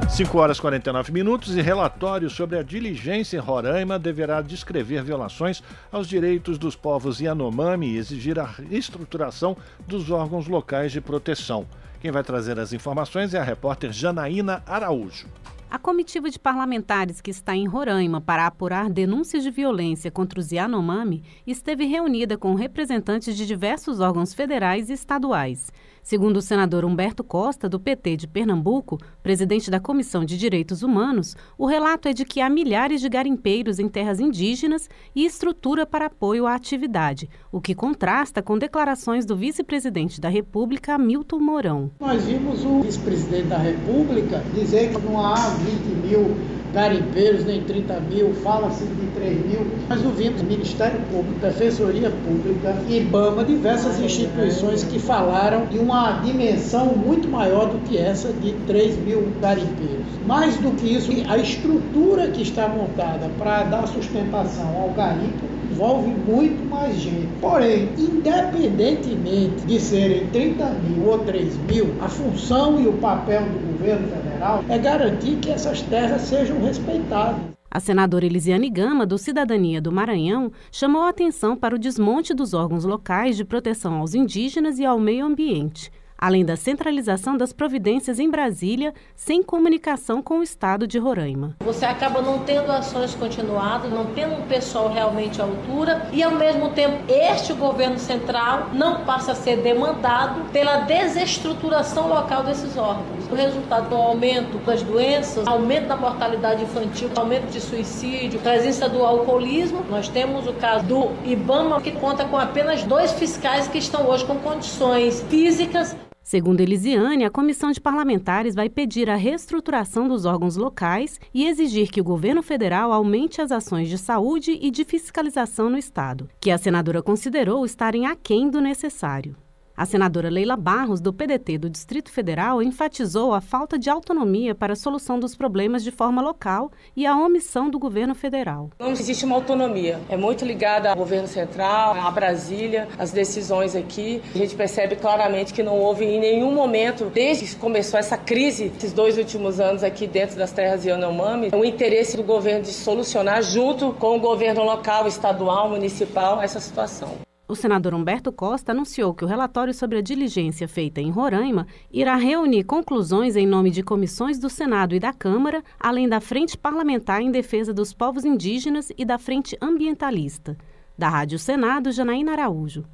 5 horas e 49 minutos e relatório sobre a diligência em Roraima deverá descrever violações aos direitos dos povos Yanomami e exigir a estruturação dos órgãos locais de proteção. Quem vai trazer as informações é a repórter Janaína Araújo. A comitiva de parlamentares que está em Roraima para apurar denúncias de violência contra os Yanomami esteve reunida com representantes de diversos órgãos federais e estaduais. Segundo o senador Humberto Costa, do PT de Pernambuco, presidente da Comissão de Direitos Humanos, o relato é de que há milhares de garimpeiros em terras indígenas e estrutura para apoio à atividade, o que contrasta com declarações do vice-presidente da República, Milton Mourão. Nós vimos o vice-presidente da República dizer que não há 20 mil garimpeiros, nem 30 mil, fala-se de 3 mil. Nós ouvimos Ministério Público, Defensoria Pública, IBAMA, diversas instituições que falaram de uma dimensão muito maior do que essa de 3 mil garimpeiros. Mais do que isso, a estrutura que está montada para dar sustentação ao garimpo envolve muito mais gente. Porém, independentemente de serem 30 mil ou 3 mil, a função e o papel do governo federal é garantir que essas terras sejam respeitadas. A senadora Elisiane Gama, do Cidadania do Maranhão, chamou a atenção para o desmonte dos órgãos locais de proteção aos indígenas e ao meio ambiente além da centralização das providências em Brasília, sem comunicação com o estado de Roraima. Você acaba não tendo ações continuadas, não tendo um pessoal realmente à altura e, ao mesmo tempo, este governo central não passa a ser demandado pela desestruturação local desses órgãos. O resultado do aumento das doenças, aumento da mortalidade infantil, aumento de suicídio, presença do alcoolismo. Nós temos o caso do IBAMA, que conta com apenas dois fiscais que estão hoje com condições físicas Segundo Elisiane, a comissão de parlamentares vai pedir a reestruturação dos órgãos locais e exigir que o governo federal aumente as ações de saúde e de fiscalização no Estado, que a senadora considerou estarem aquém do necessário. A senadora Leila Barros, do PDT do Distrito Federal, enfatizou a falta de autonomia para a solução dos problemas de forma local e a omissão do governo federal. Não existe uma autonomia. É muito ligada ao governo central, a Brasília, as decisões aqui. A gente percebe claramente que não houve em nenhum momento, desde que começou essa crise, esses dois últimos anos aqui dentro das terras Yanomami, o interesse do governo de solucionar junto com o governo local, estadual, municipal, essa situação. O senador Humberto Costa anunciou que o relatório sobre a diligência feita em Roraima irá reunir conclusões em nome de comissões do Senado e da Câmara, além da Frente Parlamentar em Defesa dos Povos Indígenas e da Frente Ambientalista. Da Rádio Senado, Janaína Araújo.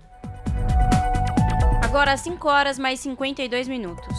Agora 5 horas mais 52 minutos.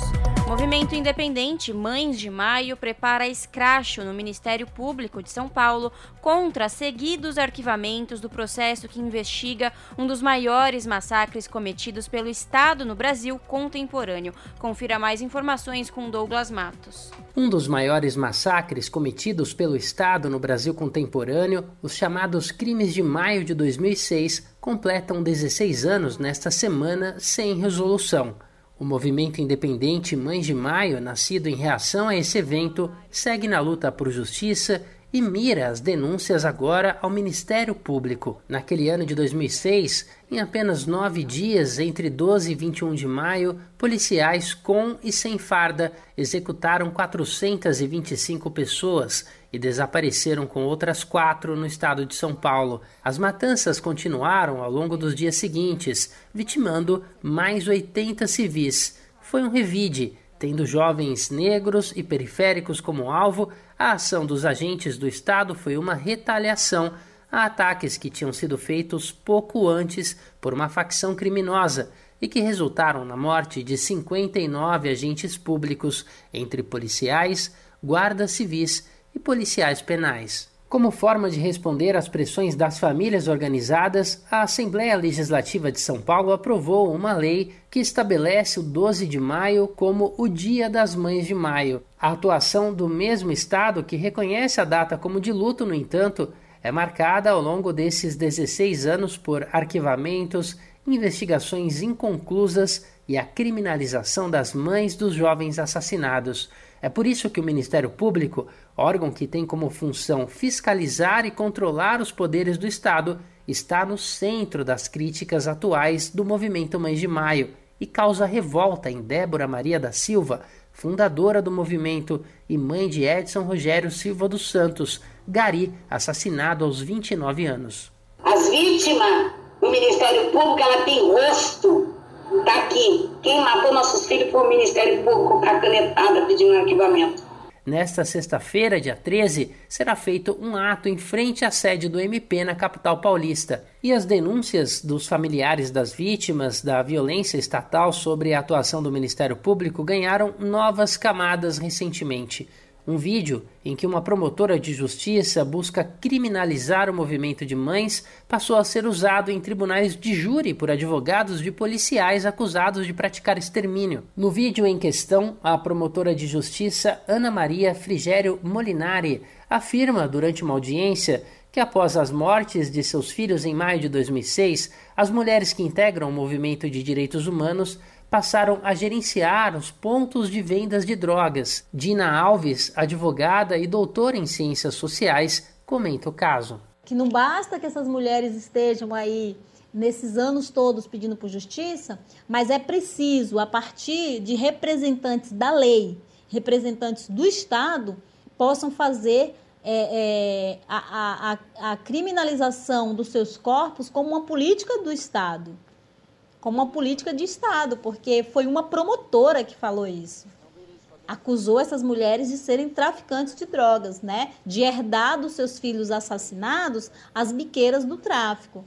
Movimento Independente Mães de Maio prepara escracho no Ministério Público de São Paulo contra seguidos arquivamentos do processo que investiga um dos maiores massacres cometidos pelo Estado no Brasil contemporâneo. Confira mais informações com Douglas Matos. Um dos maiores massacres cometidos pelo Estado no Brasil contemporâneo, os chamados Crimes de Maio de 2006, completam 16 anos nesta semana sem resolução. O movimento independente Mães de Maio, nascido em reação a esse evento, segue na luta por justiça e mira as denúncias agora ao Ministério Público. Naquele ano de 2006, em apenas nove dias, entre 12 e 21 de maio, policiais com e sem farda executaram 425 pessoas e desapareceram com outras quatro no estado de São Paulo. As matanças continuaram ao longo dos dias seguintes, vitimando mais 80 civis. Foi um revide Tendo jovens negros e periféricos como alvo, a ação dos agentes do Estado foi uma retaliação a ataques que tinham sido feitos pouco antes por uma facção criminosa e que resultaram na morte de 59 agentes públicos, entre policiais, guardas civis e policiais penais. Como forma de responder às pressões das famílias organizadas, a Assembleia Legislativa de São Paulo aprovou uma lei que estabelece o 12 de maio como o Dia das Mães de Maio. A atuação do mesmo Estado, que reconhece a data como de luto, no entanto, é marcada ao longo desses 16 anos por arquivamentos, investigações inconclusas e a criminalização das mães dos jovens assassinados. É por isso que o Ministério Público, órgão que tem como função fiscalizar e controlar os poderes do Estado, está no centro das críticas atuais do movimento Mães de Maio e causa revolta em Débora Maria da Silva, fundadora do movimento e mãe de Edson Rogério Silva dos Santos, Gari, assassinado aos 29 anos. As vítimas do Ministério Público, ela tem rosto, Tá aqui. Quem matou nossos filhos foi o Ministério Público com a canetada pedindo arquivamento. Nesta sexta-feira, dia 13, será feito um ato em frente à sede do MP na capital paulista. E as denúncias dos familiares das vítimas da violência estatal sobre a atuação do Ministério Público ganharam novas camadas recentemente um vídeo em que uma promotora de justiça busca criminalizar o movimento de mães passou a ser usado em tribunais de júri por advogados de policiais acusados de praticar extermínio. No vídeo em questão, a promotora de justiça Ana Maria Frigério Molinari afirma durante uma audiência que após as mortes de seus filhos em maio de 2006, as mulheres que integram o movimento de direitos humanos passaram a gerenciar os pontos de vendas de drogas. Dina Alves, advogada e doutora em ciências sociais, comenta o caso. Que não basta que essas mulheres estejam aí nesses anos todos pedindo por justiça, mas é preciso, a partir de representantes da lei, representantes do Estado, possam fazer é, é, a, a, a criminalização dos seus corpos como uma política do Estado como uma política de Estado, porque foi uma promotora que falou isso. Acusou essas mulheres de serem traficantes de drogas, né? De herdar dos seus filhos assassinados as biqueiras do tráfico.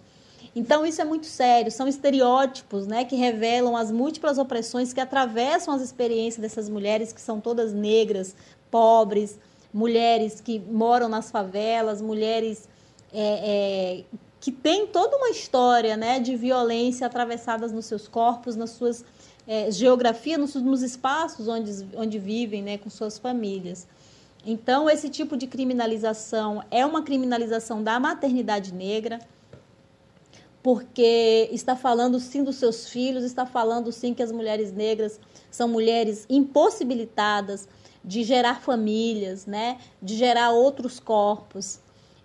Então isso é muito sério, são estereótipos, né, que revelam as múltiplas opressões que atravessam as experiências dessas mulheres que são todas negras, pobres, mulheres que moram nas favelas, mulheres é, é, que tem toda uma história né, de violência atravessadas nos seus corpos, nas suas é, geografia, nos, nos, espaços onde, onde vivem né, com suas famílias. Então, esse tipo de criminalização é uma criminalização da maternidade negra, porque está falando sim dos seus filhos, está falando sim que as mulheres negras são mulheres impossibilitadas de gerar famílias, né, de gerar outros corpos.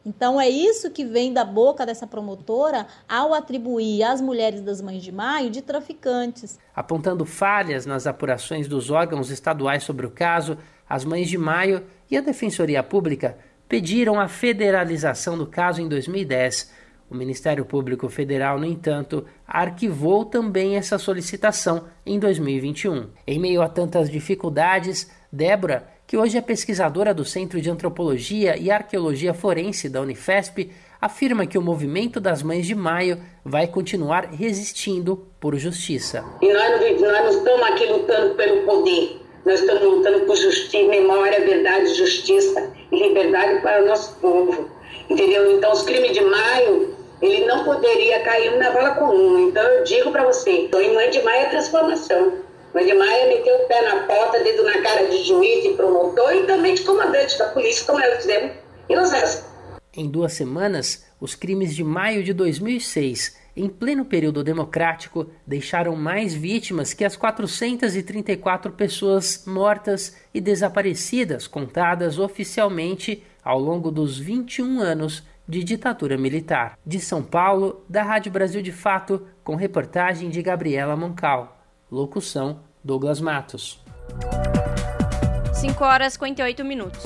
Então é isso que vem da boca dessa promotora ao atribuir as mulheres das Mães de Maio de traficantes. Apontando falhas nas apurações dos órgãos estaduais sobre o caso, as Mães de Maio e a Defensoria Pública pediram a federalização do caso em 2010. O Ministério Público Federal, no entanto, arquivou também essa solicitação em 2021. Em meio a tantas dificuldades, Débora que hoje é pesquisadora do Centro de Antropologia e Arqueologia Forense da Unifesp, afirma que o movimento das Mães de Maio vai continuar resistindo por justiça. E nós, nós não estamos aqui lutando pelo poder, nós estamos lutando por justiça, memória, verdade, justiça e liberdade para o nosso povo. Entendeu? Então, os crimes de maio, ele não poderia cair na vala comum. Então, eu digo para você, então, em Mãe de Maio é transformação. Mãe Maia meteu o pé na porta, dedo na cara de juiz e promotor e também de comandante da polícia, como nós fizemos em Osasco. Em duas semanas, os crimes de maio de 2006, em pleno período democrático, deixaram mais vítimas que as 434 pessoas mortas e desaparecidas contadas oficialmente ao longo dos 21 anos de ditadura militar. De São Paulo, da Rádio Brasil de Fato, com reportagem de Gabriela Moncal. Locução Douglas Matos. 5 horas e 58 minutos.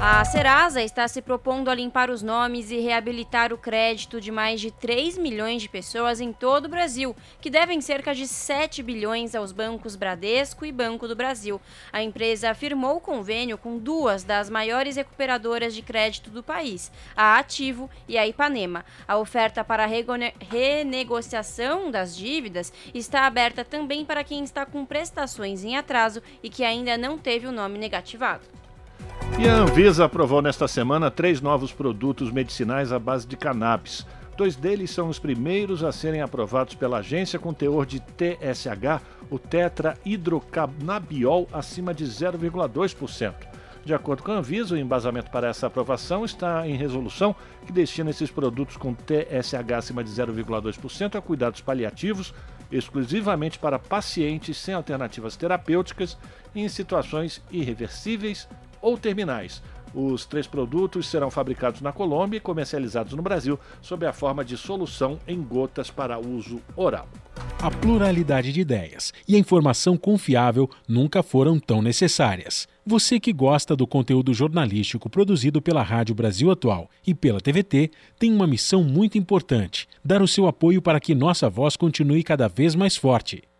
A Serasa está se propondo a limpar os nomes e reabilitar o crédito de mais de 3 milhões de pessoas em todo o Brasil, que devem cerca de 7 bilhões aos bancos Bradesco e Banco do Brasil. A empresa firmou convênio com duas das maiores recuperadoras de crédito do país, a Ativo e a Ipanema. A oferta para renegociação das dívidas está aberta também para quem está com prestações em atraso e que ainda não teve o nome negativado. E a Anvisa aprovou nesta semana três novos produtos medicinais à base de cannabis. Dois deles são os primeiros a serem aprovados pela agência com teor de TSH, o tetrahidrocannabiol, acima de 0,2%. De acordo com a Anvisa, o embasamento para essa aprovação está em resolução que destina esses produtos com TSH acima de 0,2% a cuidados paliativos, exclusivamente para pacientes sem alternativas terapêuticas em situações irreversíveis ou terminais. Os três produtos serão fabricados na Colômbia e comercializados no Brasil sob a forma de solução em gotas para uso oral. A pluralidade de ideias e a informação confiável nunca foram tão necessárias. Você que gosta do conteúdo jornalístico produzido pela Rádio Brasil Atual e pela TVT tem uma missão muito importante: dar o seu apoio para que nossa voz continue cada vez mais forte.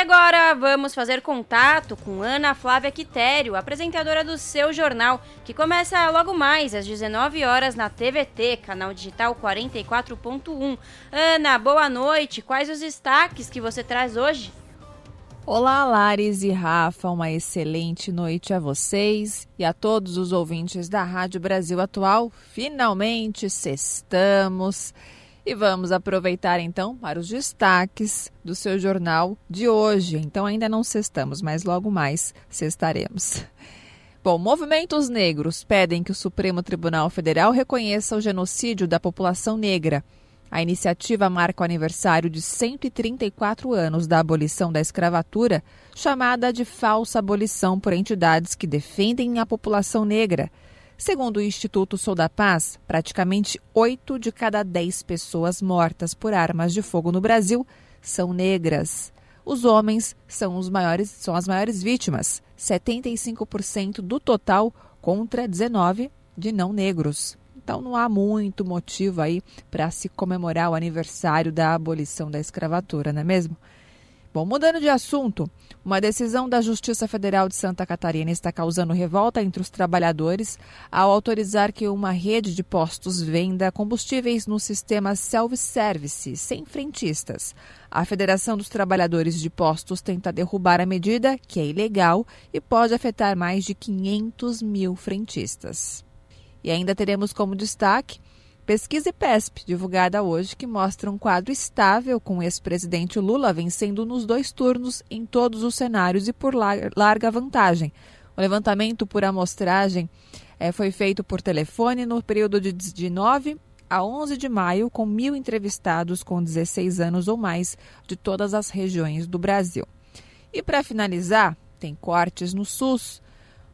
agora vamos fazer contato com Ana Flávia Quitério, apresentadora do seu jornal, que começa logo mais às 19 horas na TVT, canal digital 44.1. Ana, boa noite. Quais os destaques que você traz hoje? Olá, Lares e Rafa, uma excelente noite a vocês e a todos os ouvintes da Rádio Brasil Atual. Finalmente sextamos. E vamos aproveitar então para os destaques do seu jornal de hoje. Então ainda não cestamos, mas logo mais cestaremos. Bom, movimentos negros pedem que o Supremo Tribunal Federal reconheça o genocídio da população negra. A iniciativa marca o aniversário de 134 anos da abolição da escravatura, chamada de falsa abolição por entidades que defendem a população negra. Segundo o Instituto Sou da Paz, praticamente 8 de cada 10 pessoas mortas por armas de fogo no Brasil são negras. Os homens são, os maiores, são as maiores vítimas, 75% do total contra 19 de não negros. Então não há muito motivo aí para se comemorar o aniversário da abolição da escravatura, não é mesmo? Bom, mudando de assunto, uma decisão da Justiça Federal de Santa Catarina está causando revolta entre os trabalhadores ao autorizar que uma rede de postos venda combustíveis no sistema self-service, sem frentistas. A Federação dos Trabalhadores de Postos tenta derrubar a medida, que é ilegal e pode afetar mais de 500 mil frentistas. E ainda teremos como destaque Pesquisa IPESP, divulgada hoje, que mostra um quadro estável com o ex-presidente Lula vencendo nos dois turnos em todos os cenários e por larga vantagem. O levantamento por amostragem é, foi feito por telefone no período de, de 9 a 11 de maio, com mil entrevistados com 16 anos ou mais de todas as regiões do Brasil. E para finalizar, tem cortes no SUS.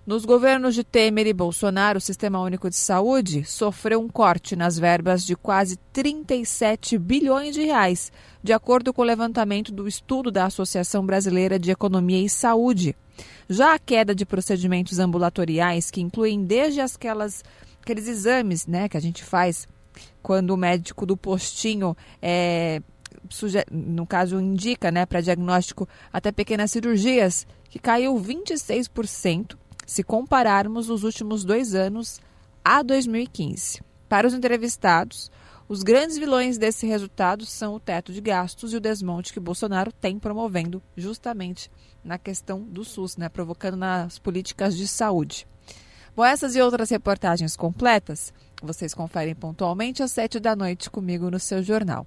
Nos governos de Temer e Bolsonaro, o Sistema Único de Saúde sofreu um corte nas verbas de quase 37 bilhões de reais, de acordo com o levantamento do estudo da Associação Brasileira de Economia e Saúde. Já a queda de procedimentos ambulatoriais, que incluem desde aquelas, aqueles exames né, que a gente faz quando o médico do postinho é, no caso indica né, para diagnóstico até pequenas cirurgias, que caiu 26% se compararmos os últimos dois anos a 2015. Para os entrevistados, os grandes vilões desse resultado são o teto de gastos e o desmonte que Bolsonaro tem promovendo justamente na questão do SUS, né, provocando nas políticas de saúde. Bom, essas e outras reportagens completas vocês conferem pontualmente às sete da noite comigo no seu jornal.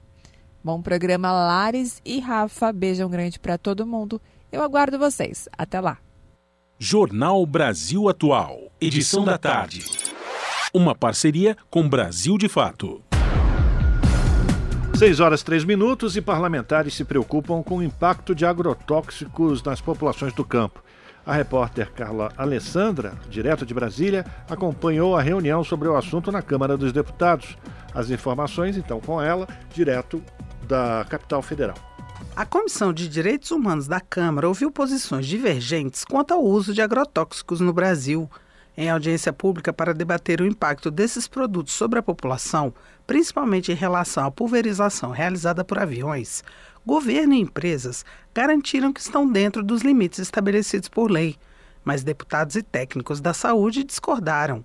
Bom programa, Lares e Rafa. Beijão grande para todo mundo. Eu aguardo vocês. Até lá. Jornal Brasil Atual. Edição da tarde. Uma parceria com Brasil de Fato. 6 horas 3 minutos e parlamentares se preocupam com o impacto de agrotóxicos nas populações do campo. A repórter Carla Alessandra, direto de Brasília, acompanhou a reunião sobre o assunto na Câmara dos Deputados. As informações, então, com ela, direto da capital federal. A Comissão de Direitos Humanos da Câmara ouviu posições divergentes quanto ao uso de agrotóxicos no Brasil. Em audiência pública para debater o impacto desses produtos sobre a população, principalmente em relação à pulverização realizada por aviões, governo e empresas garantiram que estão dentro dos limites estabelecidos por lei, mas deputados e técnicos da saúde discordaram.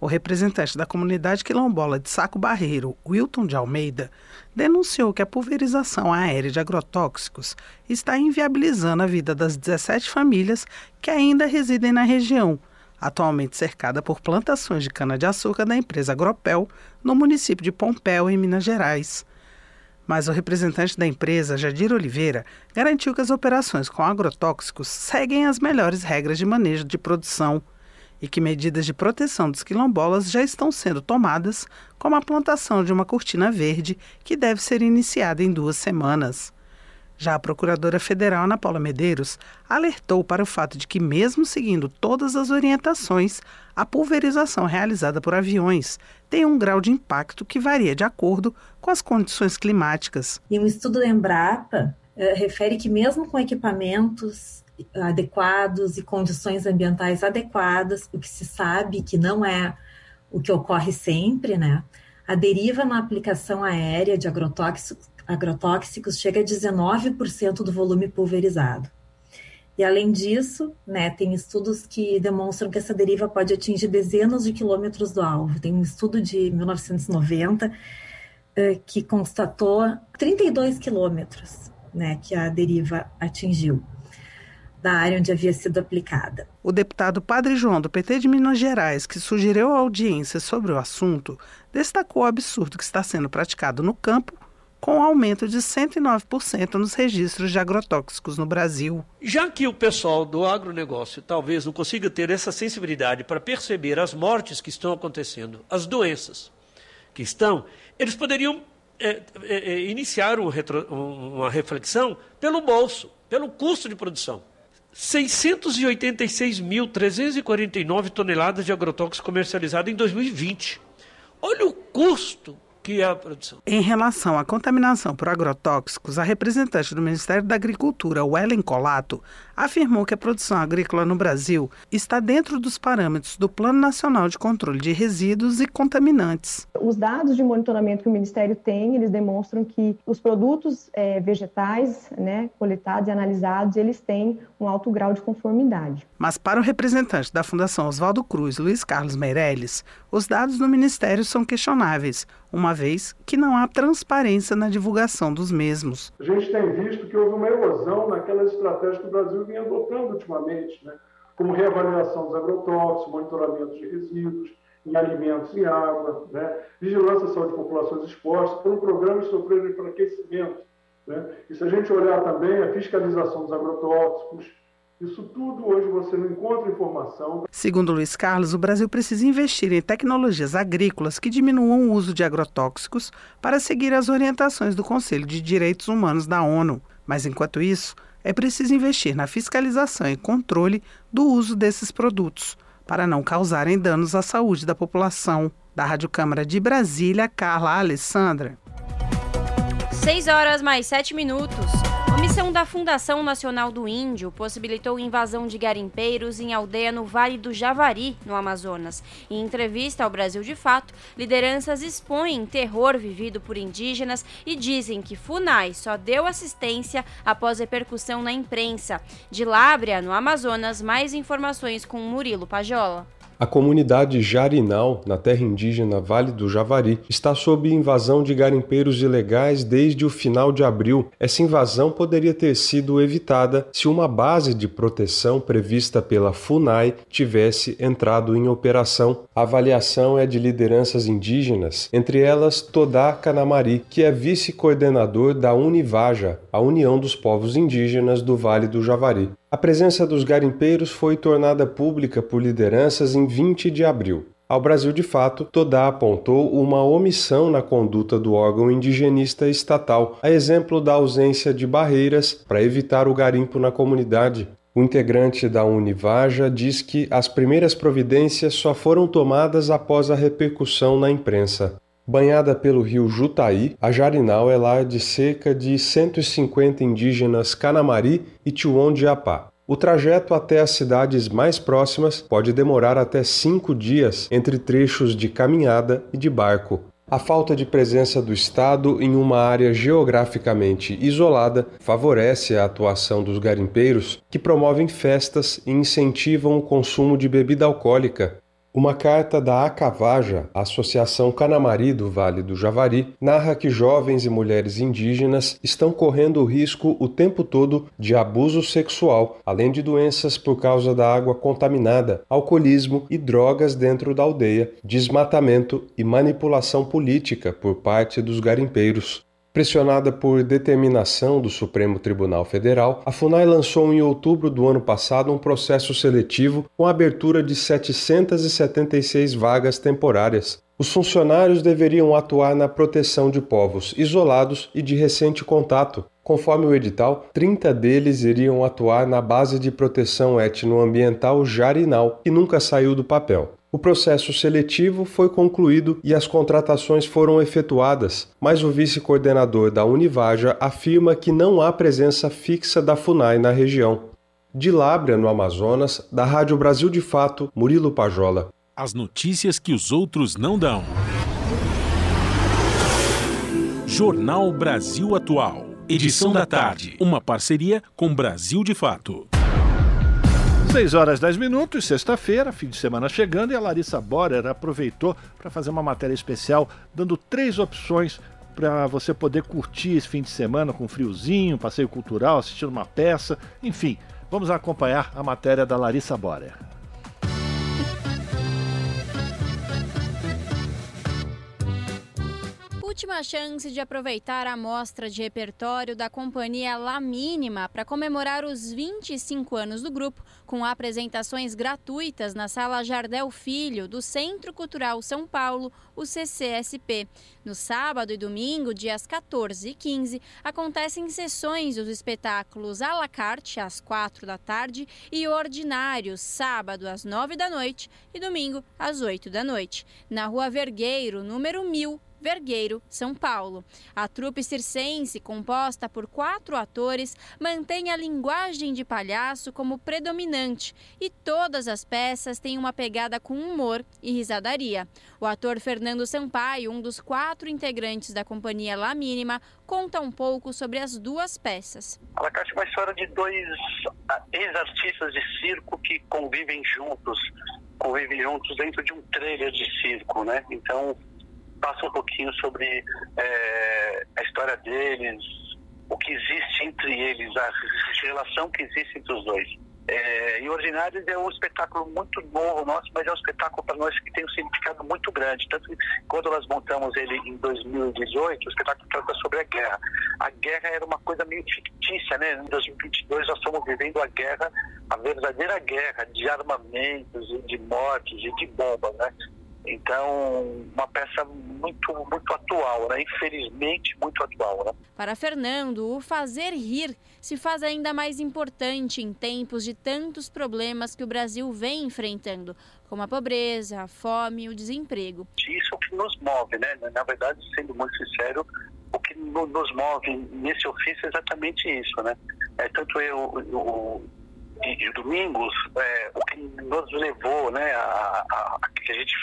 O representante da comunidade quilombola de Saco Barreiro, Wilton de Almeida, denunciou que a pulverização aérea de agrotóxicos está inviabilizando a vida das 17 famílias que ainda residem na região, atualmente cercada por plantações de cana-de-açúcar da empresa Agropel, no município de Pompéu, em Minas Gerais. Mas o representante da empresa, Jadir Oliveira, garantiu que as operações com agrotóxicos seguem as melhores regras de manejo de produção e que medidas de proteção dos quilombolas já estão sendo tomadas, como a plantação de uma cortina verde, que deve ser iniciada em duas semanas. Já a Procuradora Federal Ana Paula Medeiros alertou para o fato de que, mesmo seguindo todas as orientações, a pulverização realizada por aviões tem um grau de impacto que varia de acordo com as condições climáticas. E um estudo da Embrapa eh, refere que, mesmo com equipamentos adequados e condições ambientais adequadas, o que se sabe que não é o que ocorre sempre, né? A deriva na aplicação aérea de agrotóxicos, agrotóxicos chega a 19% do volume pulverizado. E além disso, né, tem estudos que demonstram que essa deriva pode atingir dezenas de quilômetros do alvo. Tem um estudo de 1990 eh, que constatou 32 quilômetros né, que a deriva atingiu da área onde havia sido aplicada. O deputado Padre João, do PT de Minas Gerais, que sugeriu a audiência sobre o assunto, destacou o absurdo que está sendo praticado no campo com um aumento de 109% nos registros de agrotóxicos no Brasil. Já que o pessoal do agronegócio talvez não consiga ter essa sensibilidade para perceber as mortes que estão acontecendo, as doenças que estão, eles poderiam é, é, é iniciar um retro, uma reflexão pelo bolso, pelo custo de produção. 686.349 toneladas de agrotóxicos comercializados em 2020. Olha o custo que é a produção. Em relação à contaminação por agrotóxicos, a representante do Ministério da Agricultura, Wellen Colato, afirmou que a produção agrícola no Brasil está dentro dos parâmetros do Plano Nacional de Controle de Resíduos e Contaminantes. Os dados de monitoramento que o Ministério tem, eles demonstram que os produtos é, vegetais, né, coletados e analisados, eles têm um alto grau de conformidade. Mas para o representante da Fundação Oswaldo Cruz, Luiz Carlos Meirelles, os dados do Ministério são questionáveis, uma vez que não há transparência na divulgação dos mesmos. A gente tem visto que houve uma erosão naquelas estratégias que o Brasil vem adotando ultimamente, né? como reavaliação dos agrotóxicos, monitoramento de resíduos em alimentos e água, né? vigilância à saúde de populações expostas, por um programa de sofrer enfraquecimento. Né? E se a gente olhar também a fiscalização dos agrotóxicos, isso tudo hoje você não encontra informação. Segundo Luiz Carlos, o Brasil precisa investir em tecnologias agrícolas que diminuam o uso de agrotóxicos para seguir as orientações do Conselho de Direitos Humanos da ONU. Mas enquanto isso, é preciso investir na fiscalização e controle do uso desses produtos, para não causarem danos à saúde da população. Da Rádio Câmara de Brasília, Carla Alessandra. 6 horas mais 7 minutos. A missão da Fundação Nacional do Índio possibilitou invasão de garimpeiros em aldeia no Vale do Javari, no Amazonas. Em entrevista ao Brasil de Fato, lideranças expõem terror vivido por indígenas e dizem que FUNAI só deu assistência após repercussão na imprensa. De Lábrea, no Amazonas, mais informações com Murilo Pajola. A comunidade Jarinal, na terra indígena Vale do Javari, está sob invasão de garimpeiros ilegais desde o final de abril. Essa invasão poderia ter sido evitada se uma base de proteção prevista pela FUNAI tivesse entrado em operação. A avaliação é de lideranças indígenas, entre elas Todá Canamari, que é vice-coordenador da Univaja, a União dos Povos Indígenas do Vale do Javari. A presença dos garimpeiros foi tornada pública por lideranças em 20 de abril. Ao Brasil de Fato, Todá apontou uma omissão na conduta do órgão indigenista estatal, a exemplo da ausência de barreiras para evitar o garimpo na comunidade. O integrante da Univaja diz que as primeiras providências só foram tomadas após a repercussão na imprensa. Banhada pelo rio Jutaí, a Jarinal é lar de cerca de 150 indígenas Canamari e Tiwon-de-Apá. O trajeto até as cidades mais próximas pode demorar até cinco dias entre trechos de caminhada e de barco. A falta de presença do Estado em uma área geograficamente isolada favorece a atuação dos garimpeiros, que promovem festas e incentivam o consumo de bebida alcoólica, uma carta da Acavaja, Associação Canamari do Vale do Javari, narra que jovens e mulheres indígenas estão correndo o risco o tempo todo de abuso sexual, além de doenças por causa da água contaminada, alcoolismo e drogas dentro da aldeia, desmatamento e manipulação política por parte dos garimpeiros. Pressionada por determinação do Supremo Tribunal Federal, a FUNAI lançou em outubro do ano passado um processo seletivo com a abertura de 776 vagas temporárias. Os funcionários deveriam atuar na proteção de povos isolados e de recente contato. Conforme o edital, 30 deles iriam atuar na base de proteção etnoambiental Jarinal, que nunca saiu do papel. O processo seletivo foi concluído e as contratações foram efetuadas, mas o vice-coordenador da Univaja afirma que não há presença fixa da FUNAI na região. De Lábrea, no Amazonas, da Rádio Brasil de Fato, Murilo Pajola. As notícias que os outros não dão. Jornal Brasil Atual. Edição da tarde. Uma parceria com Brasil de Fato. 6 horas 10 minutos, sexta-feira, fim de semana chegando, e a Larissa Borer aproveitou para fazer uma matéria especial, dando três opções para você poder curtir esse fim de semana com friozinho, passeio cultural, assistindo uma peça, enfim. Vamos acompanhar a matéria da Larissa Borer. Última chance de aproveitar a mostra de repertório da companhia La Mínima para comemorar os 25 anos do grupo, com apresentações gratuitas na Sala Jardel Filho, do Centro Cultural São Paulo, o CCSP. No sábado e domingo, dias 14 e 15, acontecem sessões dos espetáculos à la carte, às 4 da tarde, e Ordinário, sábado às 9 da noite e domingo às 8 da noite, na Rua Vergueiro, número 1000, Vergueiro, São Paulo. A trupe circense, composta por quatro atores, mantém a linguagem de palhaço como predominante e todas as peças têm uma pegada com humor e risadaria. O ator Fernando Sampaio, um dos quatro integrantes da companhia La Mínima, conta um pouco sobre as duas peças. A La Carte é uma história de dois ah, ex-artistas de circo que convivem juntos, convivem juntos dentro de um trailer de circo, né? Então passa um pouquinho sobre é, a história deles, o que existe entre eles, a relação que existe entre os dois. É, e Ordinários é um espetáculo muito novo nosso, mas é um espetáculo para nós que tem um significado muito grande. Tanto que quando nós montamos ele em 2018, o espetáculo trata sobre a guerra. A guerra era uma coisa meio fictícia, né? Em 2022 nós estamos vivendo a guerra, a verdadeira guerra de armamentos, de mortes e de bombas, né? Então, uma peça muito, muito atual, né? Infelizmente, muito atual, né? Para Fernando, o fazer rir se faz ainda mais importante em tempos de tantos problemas que o Brasil vem enfrentando, como a pobreza, a fome e o desemprego. Isso é o que nos move, né? Na verdade, sendo muito sincero, o que nos move nesse ofício é exatamente isso, né? É, tanto eu, o, de, de domingos, é, o que nos levou, né, a, a, a que a gente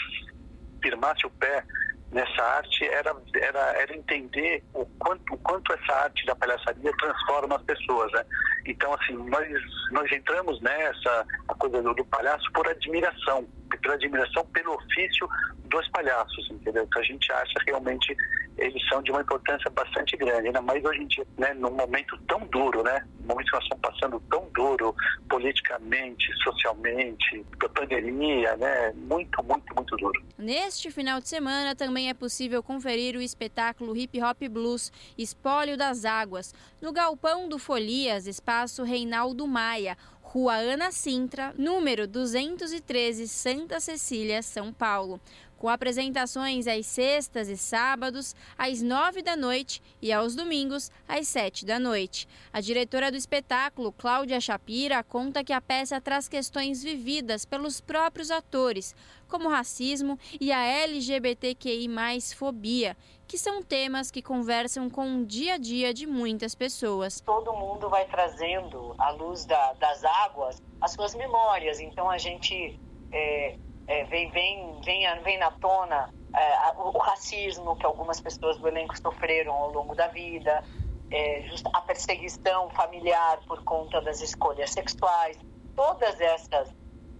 firmasse o pé nessa arte era, era, era entender o quanto, o quanto essa arte da palhaçaria transforma as pessoas, né? Então, assim, nós, nós entramos nessa coisa do, do palhaço por admiração, pela admiração pelo ofício dos palhaços, entendeu? Então a gente acha realmente eles são de uma importância bastante grande, ainda mais hoje em dia, né, num momento tão duro, né, num momento que nós estamos passando tão duro politicamente, socialmente, da pandemia, né, muito, muito, muito duro. Neste final de semana também é possível conferir o espetáculo Hip Hop Blues Espólio das Águas, no Galpão do Folias, espaço Reinaldo Maia, Rua Ana Sintra, número 213, Santa Cecília, São Paulo com apresentações às sextas e sábados, às nove da noite e aos domingos, às sete da noite. A diretora do espetáculo, Cláudia Shapira, conta que a peça traz questões vividas pelos próprios atores, como racismo e a LGBTQI, fobia, que são temas que conversam com o dia a dia de muitas pessoas. Todo mundo vai trazendo, à luz da, das águas, as suas memórias. Então a gente. É, é, vem, vem, vem, vem na tona é, o, racismo que algumas pessoas do elenco sofreram ao longo da vida, é, a perseguição familiar por conta das escolhas sexuais, todas essas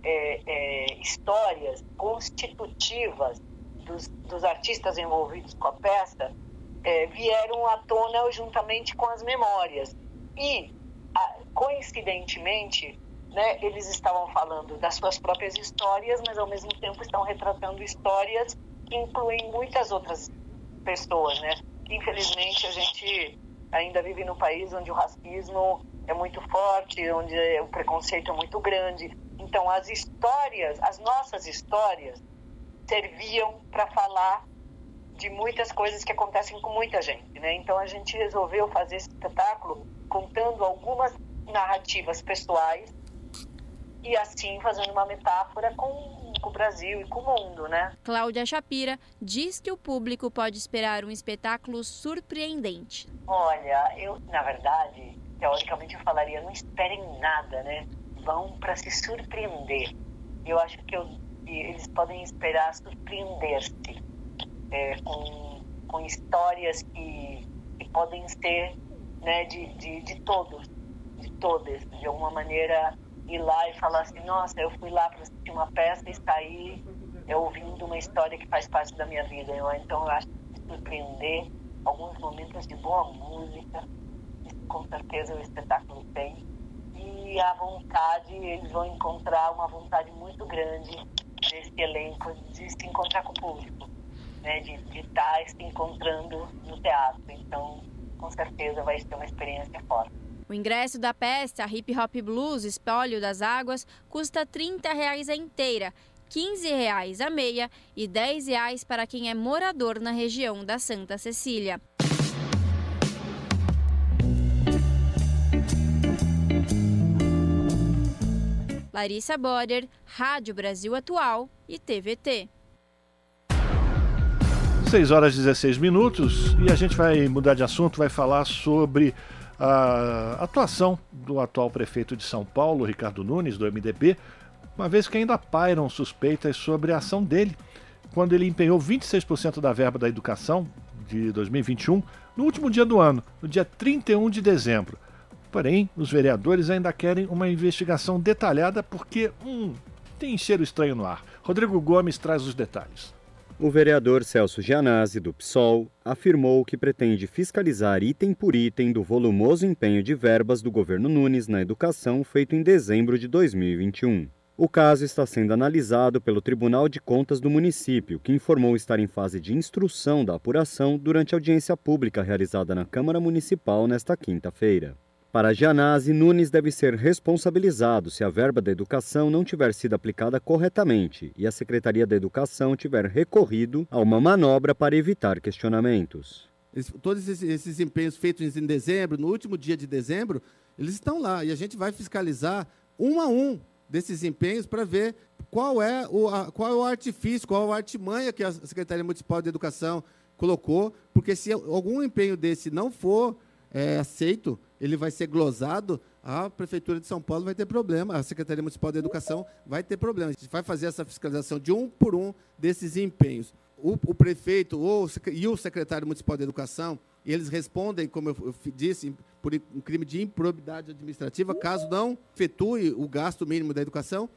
é, é, histórias constitutivas dos, dos, artistas envolvidos com a peça é, vieram à tona juntamente com as memórias. E, coincidentemente, né, eles estavam falando das suas próprias histórias, mas ao mesmo tempo estão retratando histórias que incluem muitas outras pessoas, né? Infelizmente a gente ainda vive num país onde o racismo é muito forte, onde o preconceito é muito grande. Então as histórias, as nossas histórias, serviam para falar de muitas coisas que acontecem com muita gente, né? Então a gente resolveu fazer esse espetáculo contando algumas narrativas pessoais e assim fazendo uma metáfora com, com o Brasil e com o mundo, né? Cláudia Shapira diz que o público pode esperar um espetáculo surpreendente. Olha, eu, na verdade, teoricamente eu falaria, não esperem nada, né? Vão para se surpreender. Eu acho que eu, eles podem esperar surpreender-se é, com, com histórias que, que podem ser né, de, de, de todos, de todas, de alguma maneira ir lá e falar assim, nossa, eu fui lá para assistir uma peça e saí ouvindo uma história que faz parte da minha vida. Eu, então eu acho que surpreender alguns momentos de boa música, com certeza o espetáculo tem. E a vontade, eles vão encontrar uma vontade muito grande desse elenco de se encontrar com o público, né? de, de estar se encontrando no teatro. Então, com certeza vai ser uma experiência forte. O ingresso da peça Hip Hop Blues Espólio das Águas custa 30 reais a inteira, 15 reais a meia e 10 reais para quem é morador na região da Santa Cecília. Larissa Boder, Rádio Brasil Atual e TVT. 6 horas e 16 minutos e a gente vai mudar de assunto, vai falar sobre a atuação do atual prefeito de São Paulo, Ricardo Nunes, do MDB, uma vez que ainda pairam suspeitas sobre a ação dele quando ele empenhou 26% da verba da educação de 2021 no último dia do ano, no dia 31 de dezembro. Porém, os vereadores ainda querem uma investigação detalhada porque, hum, tem cheiro estranho no ar. Rodrigo Gomes traz os detalhes. O vereador Celso Gianazzi, do PSOL, afirmou que pretende fiscalizar item por item do volumoso empenho de verbas do governo Nunes na educação feito em dezembro de 2021. O caso está sendo analisado pelo Tribunal de Contas do município, que informou estar em fase de instrução da apuração durante a audiência pública realizada na Câmara Municipal nesta quinta-feira. Para Gianazzi, Nunes deve ser responsabilizado se a verba da educação não tiver sido aplicada corretamente e a Secretaria da Educação tiver recorrido a uma manobra para evitar questionamentos. Todos esses, empenhos feitos em dezembro, no último dia de dezembro, eles estão lá e a gente vai fiscalizar um a um desses empenhos para ver qual é, o, qual é o artifício, qual é a artimanha que a Secretaria Municipal de Educação colocou, porque se algum empenho desse não for é, aceito, ele vai ser glosado, a Prefeitura de São Paulo vai ter problema, a Secretaria Municipal de Educação vai ter problema. A gente vai fazer essa fiscalização de um por um desses empenhos. O, o prefeito ou, e o secretário municipal de Educação, eles respondem, como eu, eu disse, por um crime de improbidade administrativa, caso não efetue o gasto mínimo da educação,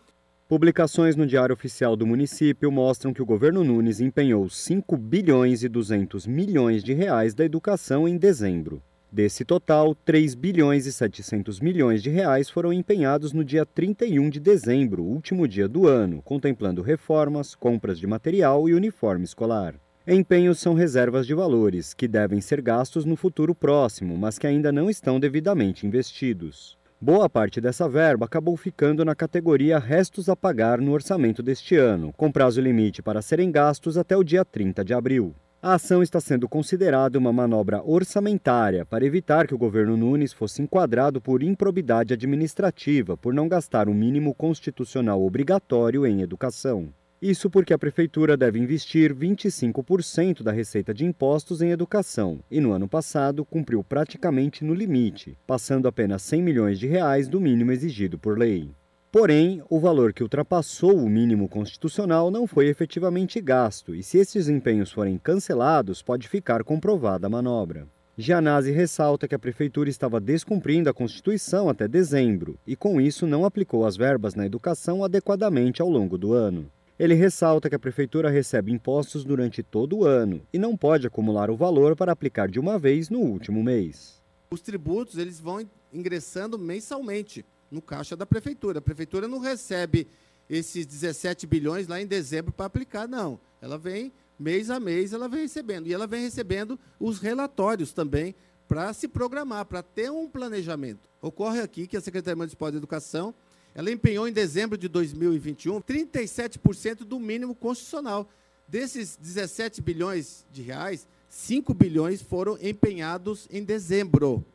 Publicações no Diário Oficial do município mostram que o governo Nunes empenhou 5 bilhões e 200 milhões de reais da educação em dezembro. Desse total, 3 bilhões e 700 milhões de reais foram empenhados no dia 31 de dezembro, último dia do ano, contemplando reformas, compras de material e uniforme escolar. Empenhos são reservas de valores, que devem ser gastos no futuro próximo, mas que ainda não estão devidamente investidos. Boa parte dessa verba acabou ficando na categoria restos a pagar no orçamento deste ano, com prazo limite para serem gastos até o dia 30 de abril. A ação está sendo considerada uma manobra orçamentária para evitar que o governo Nunes fosse enquadrado por improbidade administrativa por não gastar o mínimo constitucional obrigatório em educação. Isso porque a prefeitura deve investir 25% da receita de impostos em educação e no ano passado cumpriu praticamente no limite, passando apenas 100 milhões de reais do mínimo exigido por lei. Porém, o valor que ultrapassou o mínimo constitucional não foi efetivamente gasto, e se esses empenhos forem cancelados, pode ficar comprovada a manobra. Gianazzi ressalta que a prefeitura estava descumprindo a Constituição até dezembro e, com isso, não aplicou as verbas na educação adequadamente ao longo do ano. Ele ressalta que a prefeitura recebe impostos durante todo o ano e não pode acumular o valor para aplicar de uma vez no último mês. Os tributos eles vão ingressando mensalmente no caixa da prefeitura. A prefeitura não recebe esses 17 bilhões lá em dezembro para aplicar, não. Ela vem mês a mês, ela vem recebendo. E ela vem recebendo os relatórios também para se programar, para ter um planejamento. Ocorre aqui que a Secretaria Municipal de Educação ela empenhou em dezembro de 2021 37% do mínimo constitucional. Desses 17 bilhões de reais, 5 bilhões foram empenhados em dezembro.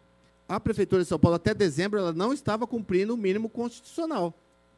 A Prefeitura de São Paulo, até dezembro, ela não estava cumprindo o mínimo constitucional.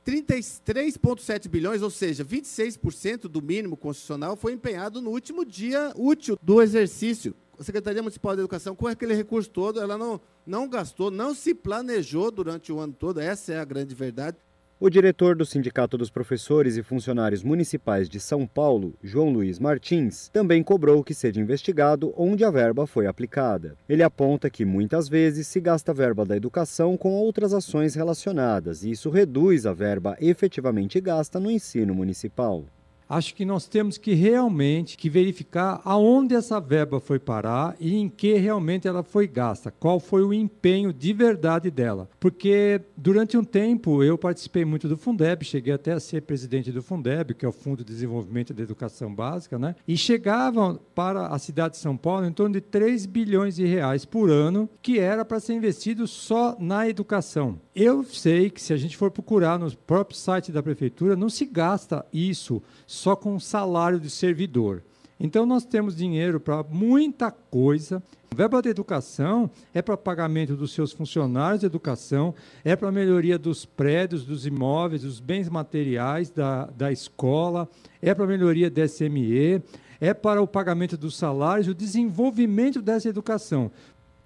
33,7 bilhões, ou seja, 26% do mínimo constitucional, foi empenhado no último dia útil do exercício. A Secretaria Municipal de Educação, com aquele recurso todo, ela não, não gastou, não se planejou durante o ano todo, essa é a grande verdade. O diretor do Sindicato dos Professores e Funcionários Municipais de São Paulo, João Luiz Martins, também cobrou que seja investigado onde a verba foi aplicada. Ele aponta que muitas vezes se gasta a verba da educação com outras ações relacionadas e isso reduz a verba efetivamente gasta no ensino municipal acho que nós temos que realmente que verificar aonde essa verba foi parar e em que realmente ela foi gasta, qual foi o empenho de verdade dela. Porque durante um tempo eu participei muito do Fundeb, cheguei até a ser presidente do Fundeb, que é o Fundo de Desenvolvimento da Educação Básica, né? E chegavam para a cidade de São Paulo em torno de 3 bilhões de reais por ano, que era para ser investido só na educação. Eu sei que se a gente for procurar no próprio site da prefeitura, não se gasta isso só com salário de servidor. Então, nós temos dinheiro para muita coisa. A verba da educação é para pagamento dos seus funcionários de educação, é para melhoria dos prédios, dos imóveis, dos bens materiais da, da escola, é para melhoria da SME, é para o pagamento dos salários, o desenvolvimento dessa educação.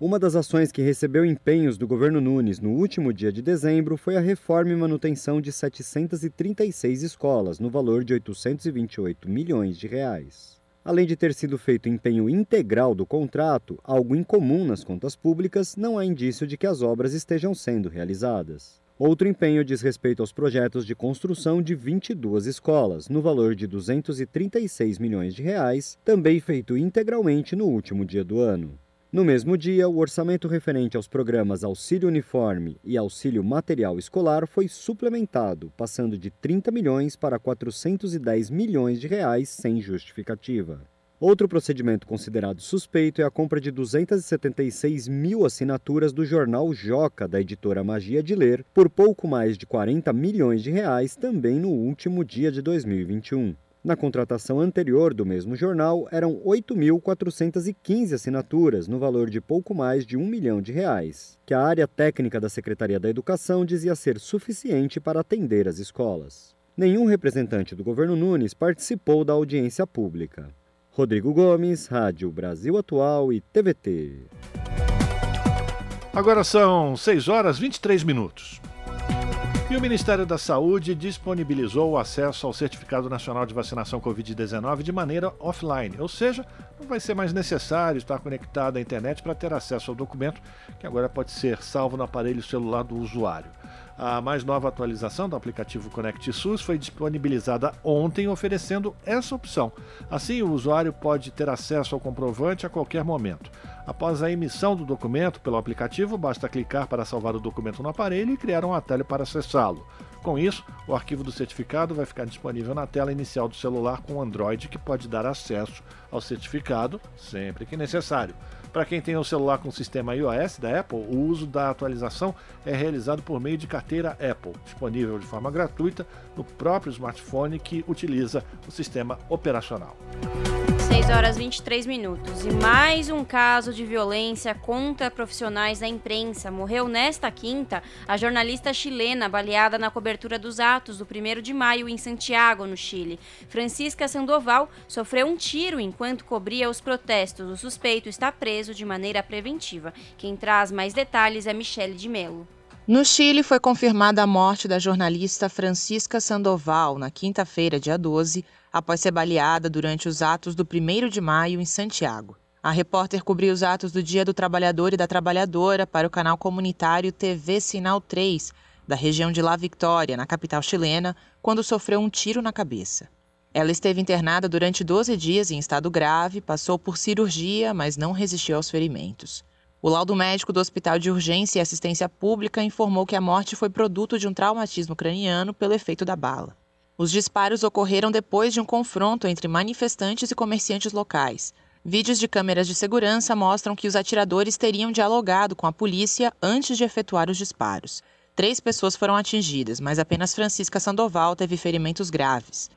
Uma das ações que recebeu empenhos do governo Nunes no último dia de dezembro foi a reforma e manutenção de 736 escolas, no valor de 828 milhões de reais. Além de ter sido feito empenho integral do contrato, algo incomum nas contas públicas, não há indício de que as obras estejam sendo realizadas. Outro empenho diz respeito aos projetos de construção de 22 escolas, no valor de 236 milhões de reais, também feito integralmente no último dia do ano. No mesmo dia, o orçamento referente aos programas Auxílio Uniforme e Auxílio Material Escolar foi suplementado, passando de 30 milhões para 410 milhões de reais sem justificativa. Outro procedimento considerado suspeito é a compra de 276 mil assinaturas do jornal Joca, da editora Magia de Ler, por pouco mais de 40 milhões de reais, também no último dia de 2021. Na contratação anterior do mesmo jornal, eram 8.415 assinaturas, no valor de pouco mais de um milhão de reais, que a área técnica da Secretaria da Educação dizia ser suficiente para atender as escolas. Nenhum representante do governo Nunes participou da audiência pública. Rodrigo Gomes, Rádio Brasil Atual e TVT. Agora são 6 horas 23 minutos. E o Ministério da Saúde disponibilizou o acesso ao Certificado Nacional de Vacinação Covid-19 de maneira offline, ou seja, não vai ser mais necessário estar conectado à internet para ter acesso ao documento, que agora pode ser salvo no aparelho celular do usuário. A mais nova atualização do aplicativo Conect SUS foi disponibilizada ontem, oferecendo essa opção. Assim, o usuário pode ter acesso ao comprovante a qualquer momento. Após a emissão do documento pelo aplicativo, basta clicar para salvar o documento no aparelho e criar um atalho para acessá-lo. Com isso, o arquivo do certificado vai ficar disponível na tela inicial do celular com Android, que pode dar acesso ao certificado sempre que necessário. Para quem tem um celular com sistema iOS da Apple, o uso da atualização é realizado por meio de carteira Apple, disponível de forma gratuita no próprio smartphone que utiliza o sistema operacional. 6 horas 23 minutos. E mais um caso de violência contra profissionais da imprensa. Morreu nesta quinta a jornalista chilena baleada na cobertura dos atos do 1 de maio em Santiago, no Chile. Francisca Sandoval sofreu um tiro enquanto cobria os protestos. O suspeito está preso de maneira preventiva. Quem traz mais detalhes é Michele de Mello. No Chile, foi confirmada a morte da jornalista Francisca Sandoval na quinta-feira, dia 12, após ser baleada durante os atos do 1 de maio em Santiago. A repórter cobriu os atos do Dia do Trabalhador e da Trabalhadora para o canal comunitário TV Sinal 3, da região de La Victoria, na capital chilena, quando sofreu um tiro na cabeça. Ela esteve internada durante 12 dias em estado grave, passou por cirurgia, mas não resistiu aos ferimentos. O laudo médico do Hospital de Urgência e Assistência Pública informou que a morte foi produto de um traumatismo craniano pelo efeito da bala. Os disparos ocorreram depois de um confronto entre manifestantes e comerciantes locais. Vídeos de câmeras de segurança mostram que os atiradores teriam dialogado com a polícia antes de efetuar os disparos. Três pessoas foram atingidas, mas apenas Francisca Sandoval teve ferimentos graves.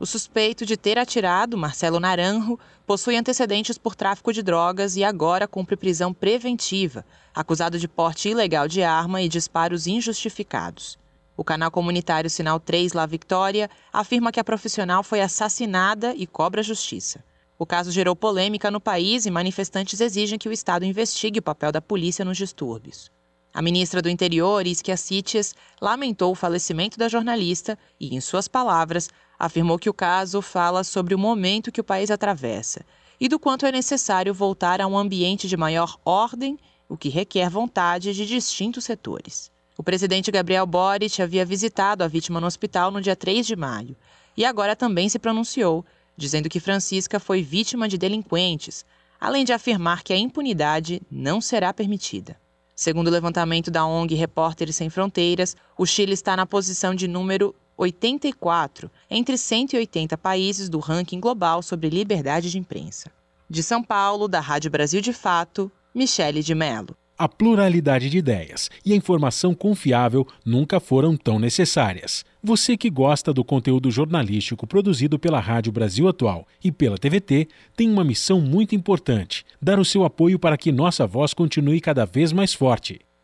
O suspeito de ter atirado, Marcelo Naranjo, possui antecedentes por tráfico de drogas e agora cumpre prisão preventiva, acusado de porte ilegal de arma e disparos injustificados. O canal comunitário Sinal 3 La Victoria afirma que a profissional foi assassinada e cobra justiça. O caso gerou polêmica no país e manifestantes exigem que o Estado investigue o papel da polícia nos distúrbios. A ministra do Interior, Isquia Sitches, lamentou o falecimento da jornalista e, em suas palavras, afirmou que o caso fala sobre o momento que o país atravessa e do quanto é necessário voltar a um ambiente de maior ordem, o que requer vontade de distintos setores. O presidente Gabriel Boric havia visitado a vítima no hospital no dia 3 de maio e agora também se pronunciou, dizendo que Francisca foi vítima de delinquentes, além de afirmar que a impunidade não será permitida. Segundo o levantamento da ONG Repórteres Sem Fronteiras, o Chile está na posição de número 84 entre 180 países do ranking global sobre liberdade de imprensa. De São Paulo, da Rádio Brasil de Fato, Michele de Mello a pluralidade de ideias e a informação confiável nunca foram tão necessárias. Você que gosta do conteúdo jornalístico produzido pela Rádio Brasil Atual e pela TVT tem uma missão muito importante: dar o seu apoio para que nossa voz continue cada vez mais forte.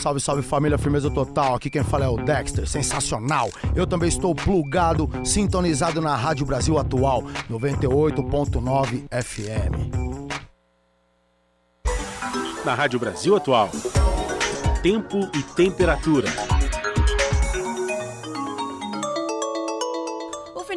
Salve, salve família, firmeza total. Aqui quem fala é o Dexter, sensacional. Eu também estou plugado, sintonizado na Rádio Brasil Atual, 98.9 FM. Na Rádio Brasil Atual, tempo e temperatura.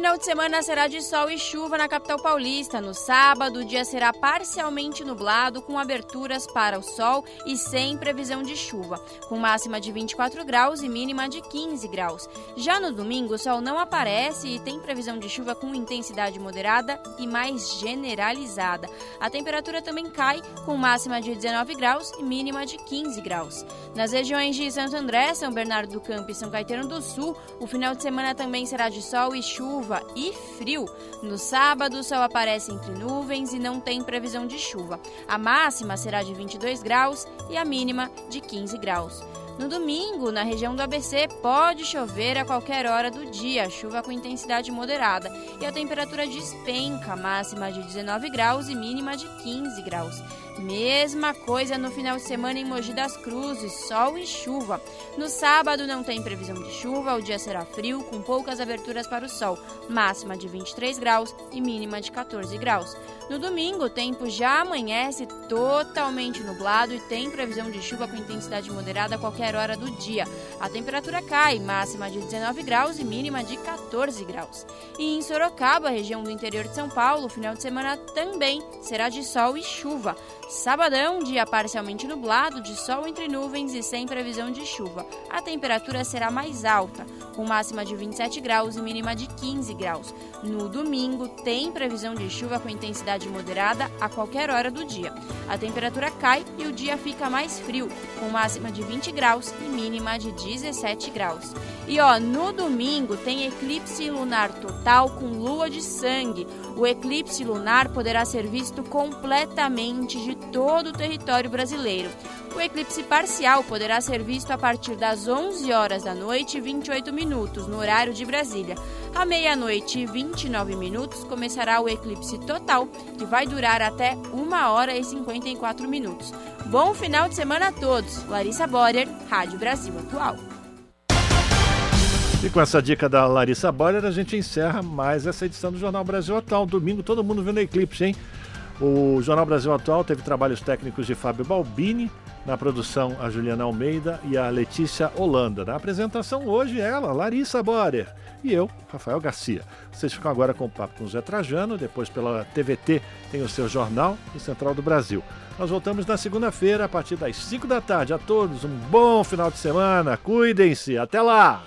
Final de semana será de sol e chuva na capital paulista. No sábado, o dia será parcialmente nublado, com aberturas para o sol e sem previsão de chuva, com máxima de 24 graus e mínima de 15 graus. Já no domingo, o sol não aparece e tem previsão de chuva com intensidade moderada e mais generalizada. A temperatura também cai, com máxima de 19 graus e mínima de 15 graus. Nas regiões de Santo André, São Bernardo do Campo e São Caetano do Sul, o final de semana também será de sol e chuva chuva e frio. No sábado, o sol aparece entre nuvens e não tem previsão de chuva. A máxima será de 22 graus e a mínima de 15 graus. No domingo, na região do ABC, pode chover a qualquer hora do dia, chuva com intensidade moderada, e a temperatura despenca, máxima de 19 graus e mínima de 15 graus. Mesma coisa no final de semana em Mogi das Cruzes, sol e chuva. No sábado não tem previsão de chuva, o dia será frio, com poucas aberturas para o sol, máxima de 23 graus e mínima de 14 graus. No domingo, o tempo já amanhece totalmente nublado e tem previsão de chuva com intensidade moderada a qualquer hora do dia. A temperatura cai, máxima de 19 graus e mínima de 14 graus. E em Sorocaba, região do interior de São Paulo, o final de semana também será de sol e chuva. Sabadão, dia parcialmente nublado, de sol entre nuvens e sem previsão de chuva. A temperatura será mais alta, com máxima de 27 graus e mínima de 15 graus. No domingo, tem previsão de chuva com intensidade moderada a qualquer hora do dia. A temperatura cai e o dia fica mais frio, com máxima de 20 graus e mínima de 17 graus. E ó, no domingo tem eclipse lunar total com lua de sangue. O eclipse lunar poderá ser visto completamente de todo o território brasileiro. O eclipse parcial poderá ser visto a partir das 11 horas da noite e 28 minutos, no horário de Brasília. À meia-noite e 29 minutos começará o eclipse total, que vai durar até 1 hora e 54 minutos. Bom final de semana a todos. Larissa Borer, Rádio Brasil Atual. E com essa dica da Larissa Borer, a gente encerra mais essa edição do Jornal Brasil Atual. Domingo, todo mundo vendo eclipse, hein? O Jornal Brasil Atual teve trabalhos técnicos de Fábio Balbini, na produção a Juliana Almeida e a Letícia Holanda. Na apresentação hoje ela, Larissa Borer, e eu, Rafael Garcia. Vocês ficam agora com o papo com o Zé Trajano, depois pela TVT tem o seu jornal e Central do Brasil. Nós voltamos na segunda-feira a partir das 5 da tarde. A todos um bom final de semana, cuidem-se, até lá!